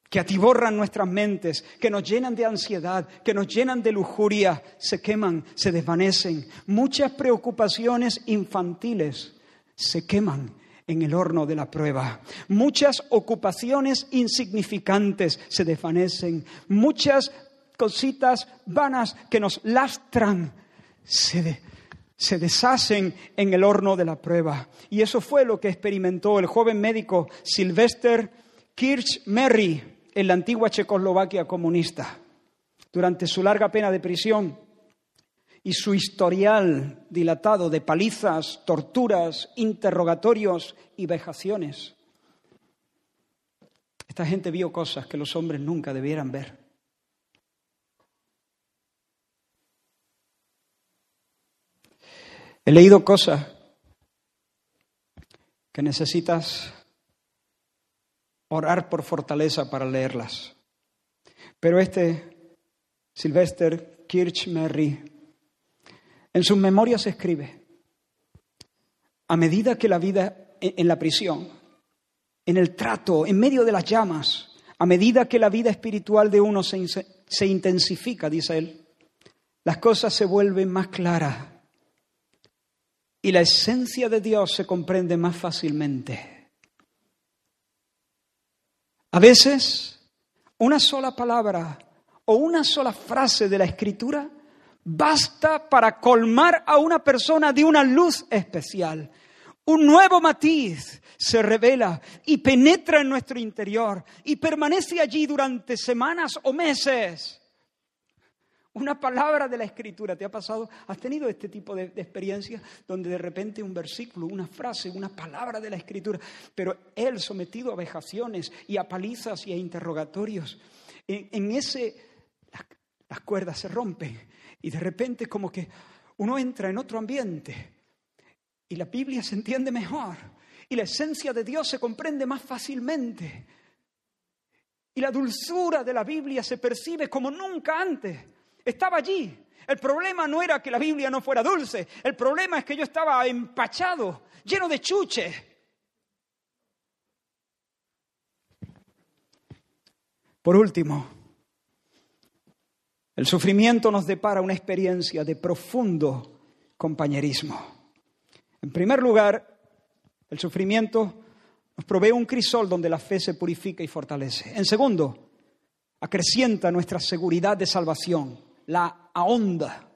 que atiborran nuestras mentes, que nos llenan de ansiedad, que nos llenan de lujuria, se queman, se desvanecen. Muchas preocupaciones infantiles se queman en el horno de la prueba. Muchas ocupaciones insignificantes se desvanecen. Muchas cositas vanas que nos lastran se, se deshacen en el horno de la prueba. Y eso fue lo que experimentó el joven médico Sylvester Kirchmerry en la antigua Checoslovaquia comunista. Durante su larga pena de prisión y su historial dilatado de palizas, torturas, interrogatorios y vejaciones. Esta gente vio cosas que los hombres nunca debieran ver. He leído cosas que necesitas orar por fortaleza para leerlas. Pero este Sylvester Kirchmerry en sus memorias escribe, a medida que la vida en la prisión, en el trato, en medio de las llamas, a medida que la vida espiritual de uno se, se intensifica, dice él, las cosas se vuelven más claras y la esencia de Dios se comprende más fácilmente. A veces, una sola palabra o una sola frase de la escritura basta para colmar a una persona de una luz especial. Un nuevo matiz se revela y penetra en nuestro interior y permanece allí durante semanas o meses. Una palabra de la escritura, ¿te ha pasado? ¿Has tenido este tipo de, experiencias donde de repente un versículo, una frase, una palabra de la escritura, pero él sometido a vejaciones y a palizas y a interrogatorios, en, ese las, cuerdas se rompen y de repente como que uno entra en otro ambiente y la Biblia se entiende mejor y la esencia de Dios se comprende más fácilmente. Y la dulzura de la Biblia se percibe como nunca antes. Estaba allí. El problema no era que la Biblia no fuera dulce, el problema es que yo estaba empachado, lleno de chuche. Por último, el sufrimiento nos depara una experiencia de profundo compañerismo. En primer lugar, el sufrimiento nos provee un crisol donde la fe se purifica y fortalece. En segundo, acrecienta nuestra seguridad de salvación la ahonda.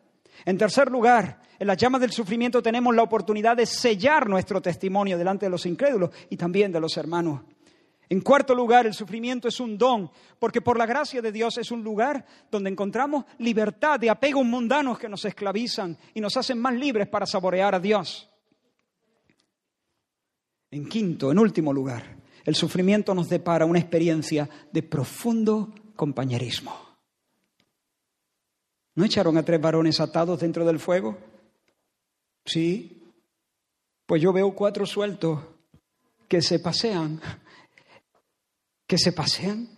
En tercer lugar, en las llamas del sufrimiento tenemos la oportunidad de sellar nuestro testimonio delante de los incrédulos y también de los hermanos. En cuarto lugar, el sufrimiento es un don, porque por la gracia de Dios es un lugar donde encontramos libertad de apegos mundanos que nos esclavizan y nos hacen más libres para saborear a Dios. En quinto, en último lugar, el sufrimiento nos depara una experiencia de profundo compañerismo. ¿No echaron a tres varones atados dentro del fuego? Sí. Pues yo veo cuatro sueltos que se pasean, que se pasean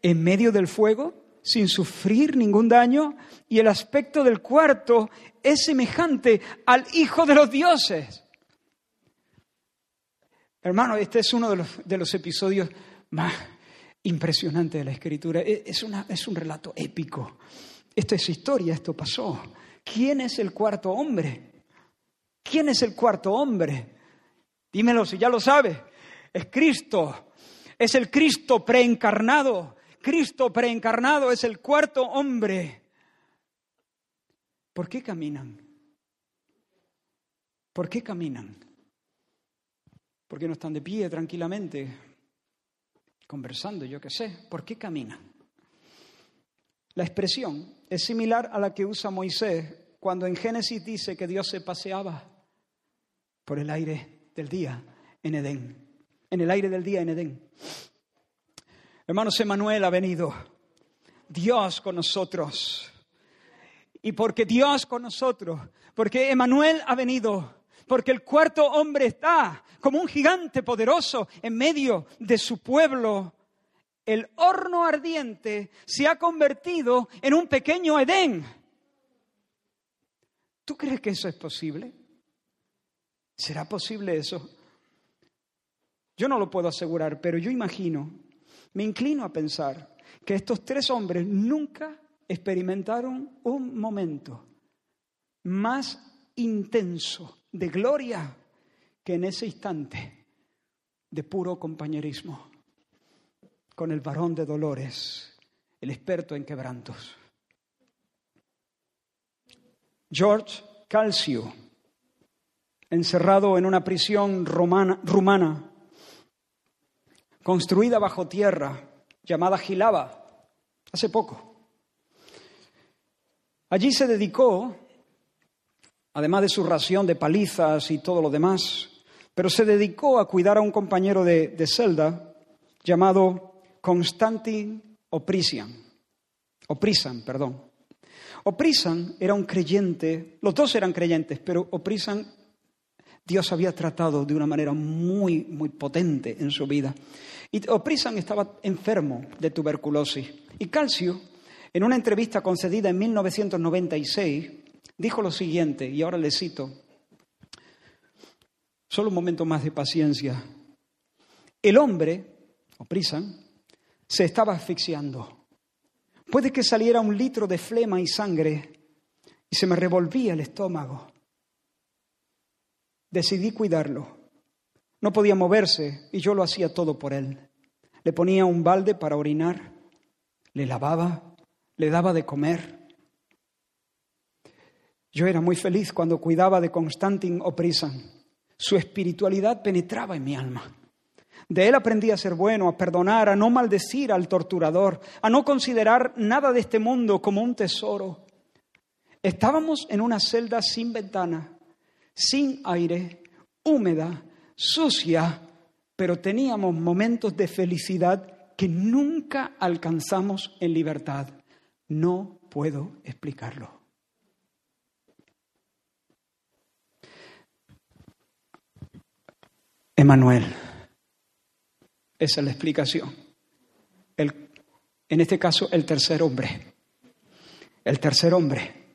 en medio del fuego sin sufrir ningún daño y el aspecto del cuarto es semejante al Hijo de los dioses. Hermano, este es uno de los, de los episodios más impresionantes de la Escritura. Es, una, es un relato épico. Esto es historia, esto pasó. ¿Quién es el cuarto hombre? ¿Quién es el cuarto hombre? Dímelo si ya lo sabes. Es Cristo. Es el Cristo preencarnado. Cristo preencarnado es el cuarto hombre. ¿Por qué caminan? ¿Por qué caminan? ¿Por qué no están de pie tranquilamente, conversando, yo qué sé? ¿Por qué caminan? La expresión es similar a la que usa Moisés cuando en Génesis dice que Dios se paseaba por el aire del día en Edén, en el aire del día en Edén. Hermanos, Emanuel ha venido, Dios con nosotros. Y porque Dios con nosotros, porque Emanuel ha venido, porque el cuarto hombre está como un gigante poderoso en medio de su pueblo, el horno ardiente se ha convertido en un pequeño Edén. ¿Tú crees que eso es posible? ¿Será posible eso? Yo no lo puedo asegurar, pero yo imagino, me inclino a pensar que estos tres hombres nunca experimentaron un momento más intenso de gloria que en ese instante de puro compañerismo con el varón de dolores, el experto en quebrantos. George Calcio, encerrado en una prisión romana, rumana, construida bajo tierra, llamada Gilaba, hace poco. Allí se dedicó, además de su ración de palizas y todo lo demás, pero se dedicó a cuidar a un compañero de, de celda llamado Constantin Oprisian, Oprisan, perdón. Oprisan era un creyente, los dos eran creyentes, pero Oprisan Dios había tratado de una manera muy, muy potente en su vida. Y Oprisan estaba enfermo de tuberculosis. Y Calcio, en una entrevista concedida en 1996, dijo lo siguiente, y ahora le cito, solo un momento más de paciencia. El hombre, Oprisan, se estaba asfixiando. Puede que saliera un litro de flema y sangre y se me revolvía el estómago. Decidí cuidarlo. No podía moverse y yo lo hacía todo por él. Le ponía un balde para orinar, le lavaba, le daba de comer. Yo era muy feliz cuando cuidaba de Constantin Oprisan. Su espiritualidad penetraba en mi alma. De él aprendí a ser bueno, a perdonar, a no maldecir al torturador, a no considerar nada de este mundo como un tesoro. Estábamos en una celda sin ventana, sin aire, húmeda, sucia, pero teníamos momentos de felicidad que nunca alcanzamos en libertad. No puedo explicarlo. Emanuel. Esa es la explicación. en este caso, el tercer hombre. El tercer hombre.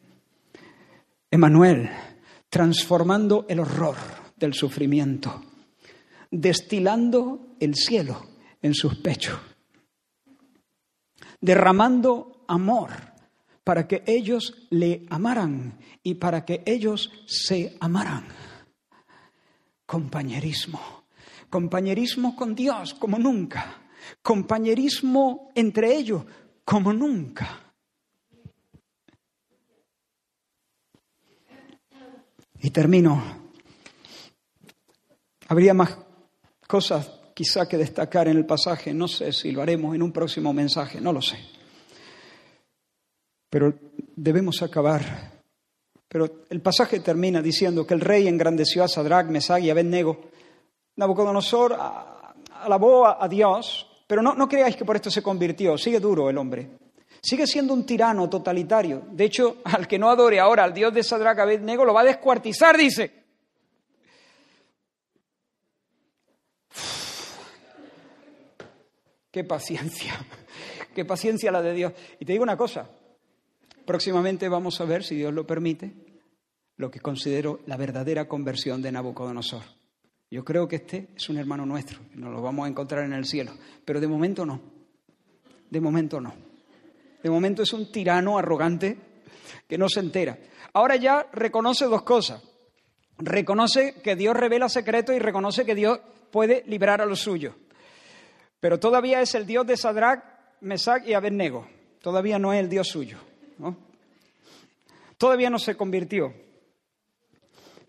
Emanuel, transformando el horror del sufrimiento, destilando el cielo en sus pechos, derramando amor para que ellos le amaran y para que ellos se amaran. Compañerismo compañerismo con Dios como nunca, compañerismo entre ellos como nunca. Y termino. Habría más cosas quizá que destacar en el pasaje, no sé si lo haremos en un próximo mensaje, no lo sé. Pero debemos acabar. Pero el pasaje termina diciendo que el rey engrandeció a Sadrach, Mesach y Abednego Nabucodonosor alabó a Dios, pero no, no creáis que por esto se convirtió, sigue duro el hombre. Sigue siendo un tirano totalitario. De hecho, al que no adore ahora al Dios de Sadrach Abednego lo va a descuartizar, dice. Qué paciencia, qué paciencia la de Dios. Y te digo una cosa, próximamente vamos a ver, si Dios lo permite, lo que considero la verdadera conversión de Nabucodonosor. Yo creo que este es un hermano nuestro, nos lo vamos a encontrar en el cielo, pero de momento no, de momento no. De momento es un tirano arrogante que no se entera. Ahora ya reconoce dos cosas. reconoce que Dios revela secretos y reconoce que Dios puede librar a los suyos. Pero todavía es el Dios de Sadrach, Mesach y Abednego. Todavía no es el Dios suyo. Todavía no se convirtió.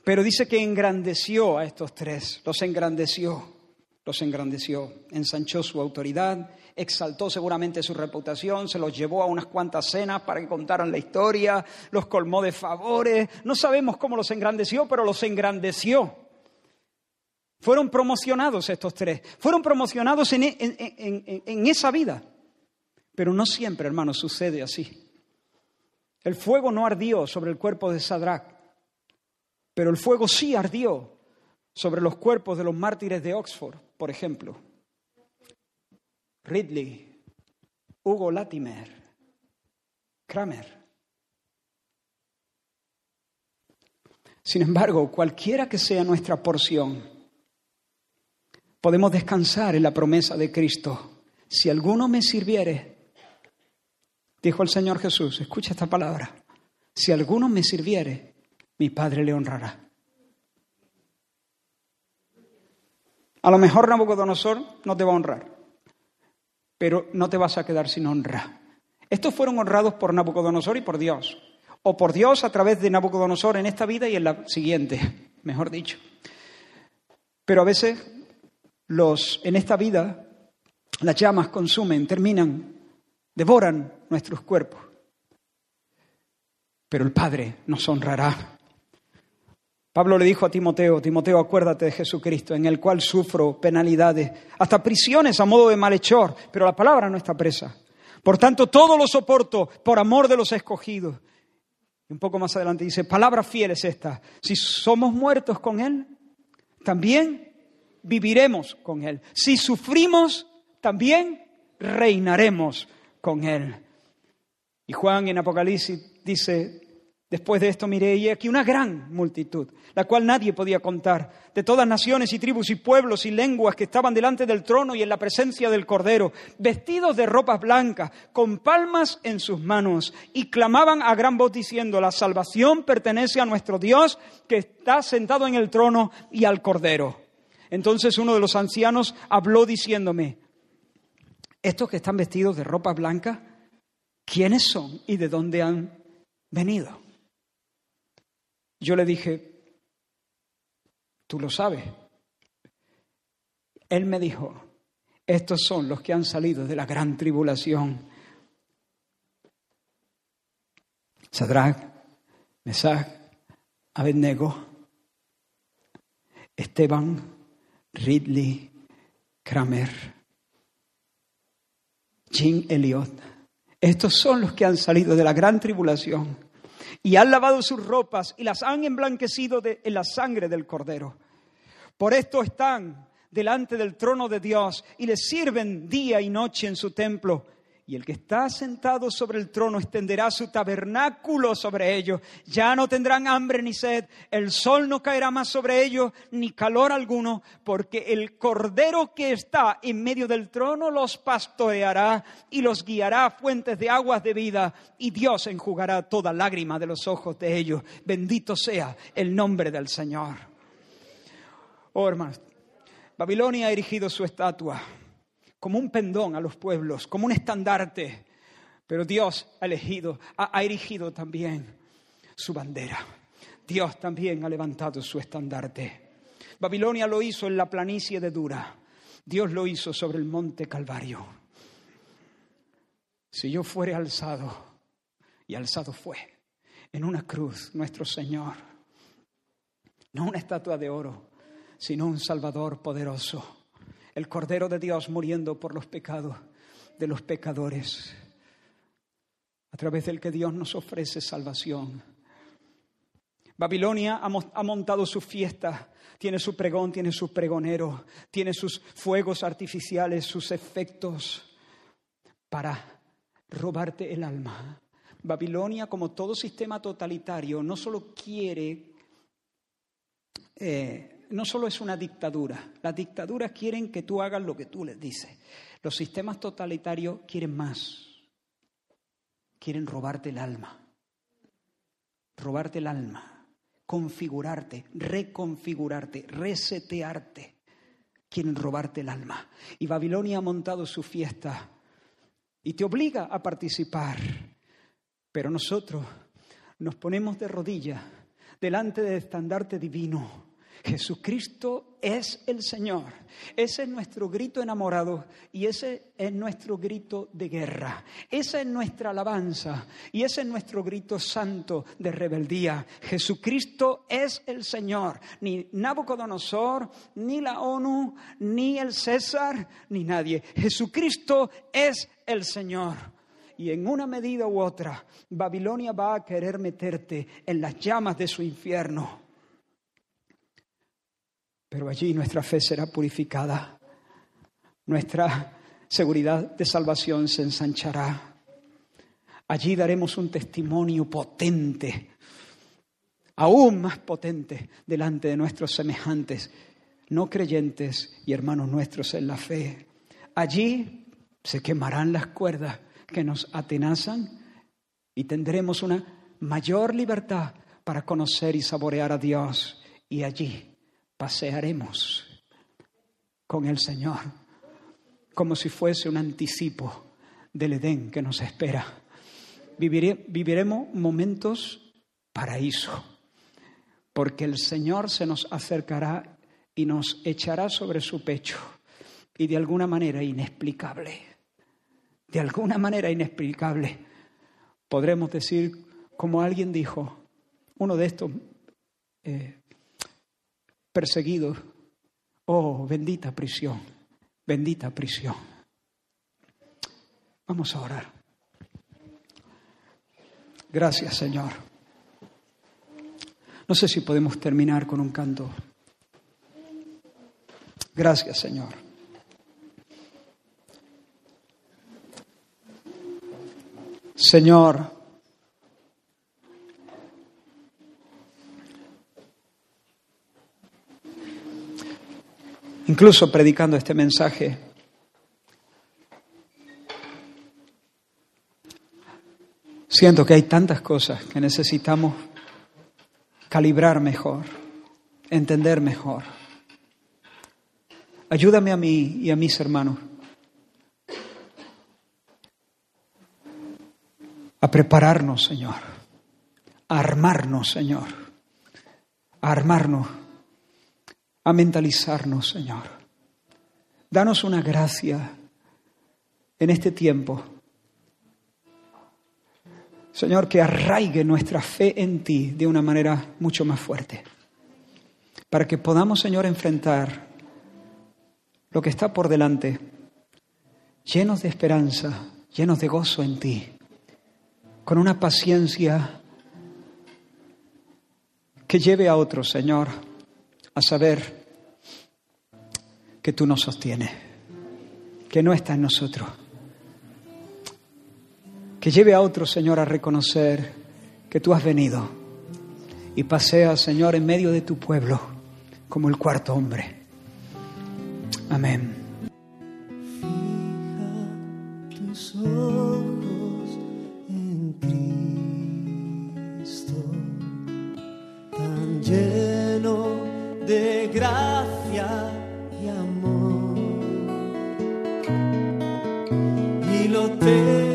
Pero dice que engrandeció a estos tres, los engrandeció, los engrandeció, ensanchó su autoridad, exaltó seguramente su reputación, se los llevó a unas cuantas cenas para que contaran la historia, los colmó de favores, no sabemos cómo los engrandeció, pero los engrandeció. Fueron promocionados estos tres, fueron promocionados en, en esa vida. Pero no siempre, hermanos, sucede así. El fuego no ardió sobre el cuerpo de Sadrach, pero el fuego sí ardió sobre los cuerpos de los mártires de Oxford, por ejemplo. Ridley, Hugo Latimer, Kramer. Sin embargo, cualquiera que sea nuestra porción, podemos descansar en la promesa de Cristo. Si alguno me sirviere, dijo el Señor Jesús, escucha esta palabra, si alguno me sirviere, mi Padre le honrará. A lo mejor Nabucodonosor no te va a honrar, pero no te vas a quedar sin honra. Estos fueron honrados por Nabucodonosor y por Dios, o por Dios a través de Nabucodonosor en esta vida y en la siguiente, mejor dicho. Pero a veces los en esta vida las llamas consumen, terminan, devoran nuestros cuerpos. Pero el Padre nos honrará Pablo le dijo a Timoteo, Timoteo, acuérdate de Jesucristo, en el cual sufro penalidades, hasta prisiones a modo de malhechor, pero la palabra no está presa. Por tanto, todo lo soporto por amor de los escogidos. Y un poco más adelante dice, palabra fiel es esta, si somos muertos con Él, también viviremos con Él. Si sufrimos, también reinaremos con Él. Y Juan en Apocalipsis dice, Después de esto miré y aquí una gran multitud, la cual nadie podía contar, de todas naciones y tribus y pueblos y lenguas que estaban delante del trono y en la presencia del Cordero, vestidos de ropas blancas, con palmas en sus manos, y clamaban a gran voz diciendo, la salvación pertenece a nuestro Dios que está sentado en el trono y al Cordero. Entonces uno de los ancianos habló diciéndome, estos que están vestidos de ropas blancas, ¿quiénes son y de dónde han venido? Yo le dije, tú lo sabes. Él me dijo, estos son los que han salido de la gran tribulación. Sadrach, Mesach, Abednego, Esteban, Ridley, Kramer, Jim Elliot. Estos son los que han salido de la gran tribulación y han lavado sus ropas y las han emblanquecido en la sangre del cordero. Por esto están delante del trono de Dios y le sirven día y noche en su templo y el que está sentado sobre el trono extenderá su tabernáculo sobre ellos. Ya no tendrán hambre ni sed, el sol no caerá más sobre ellos, ni calor alguno, porque el cordero que está en medio del trono los pastoreará y los guiará a fuentes de aguas de vida, y Dios enjugará toda lágrima de los ojos de ellos. Bendito sea el nombre del Señor. Oh, hermanos, Babilonia ha erigido su estatua como un pendón a los pueblos, como un estandarte. Pero Dios ha elegido, ha, erigido también su bandera. Dios también ha levantado su estandarte. Babilonia lo hizo en la planicie de Dura. Dios lo hizo sobre el monte Calvario. Si yo fuere alzado, y alzado fue, en una cruz nuestro Señor, no una estatua de oro, sino un Salvador poderoso el Cordero de Dios muriendo por los pecados de los pecadores, a través del que Dios nos ofrece salvación. Babilonia ha montado su fiesta, tiene su pregón, tiene su pregonero, tiene sus fuegos artificiales, sus efectos para robarte el alma. Babilonia, como todo sistema totalitario, no solo quiere eh, no solo es una dictadura, las dictaduras quieren que tú hagas lo que tú les dices. Los sistemas totalitarios quieren más, quieren robarte el alma, robarte el alma, configurarte, reconfigurarte, resetearte. Quieren robarte el alma. Y Babilonia ha montado su fiesta y te obliga a participar. Pero nosotros nos ponemos de rodillas delante del estandarte divino Jesucristo es el Señor. Ese es nuestro grito enamorado y ese es nuestro grito de guerra. Esa es nuestra alabanza y ese es nuestro grito santo de rebeldía. Jesucristo es el Señor. Ni Nabucodonosor, ni la ONU, ni el César, ni nadie. Jesucristo es el Señor y en una medida u otra, Babilonia va a querer meterte en las llamas de su infierno. Pero allí nuestra fe será purificada, nuestra seguridad de salvación se ensanchará. Allí daremos un testimonio potente, aún más potente, delante de nuestros semejantes, no creyentes y hermanos nuestros en la fe. Allí se quemarán las cuerdas que nos atenazan y tendremos una mayor libertad para conocer y saborear a Dios. Y allí pasearemos con el Señor como si fuese un anticipo del Edén que nos espera. viviremos momentos paraíso, porque el Señor se nos acercará y nos echará sobre su pecho y de alguna manera inexplicable, de alguna manera inexplicable, podremos decir, como alguien dijo, uno de estos eh, perseguidos. Oh, bendita prisión, bendita prisión. Vamos a orar. Gracias, Señor. No sé si podemos terminar con un canto. Gracias, Señor. Señor, incluso predicando este mensaje, siento que hay tantas cosas que necesitamos calibrar mejor, entender mejor. Ayúdame a mí y a mis hermanos a prepararnos, Señor, a armarnos, Señor, a armarnos a mentalizarnos, Señor. Danos una gracia en este tiempo. Señor, que arraigue nuestra fe en ti de una manera mucho más fuerte. Para que podamos, Señor, enfrentar lo que está por delante, llenos de esperanza, llenos de gozo en ti, con una paciencia que lleve a otros, Señor, a saber que tú nos sostienes, que no está en nosotros. Que lleve a otro, Señor, a reconocer que tú has venido y pasea, Señor, en medio de tu pueblo como el cuarto hombre. Amén. de pie y podemos cantarla de dos maneras.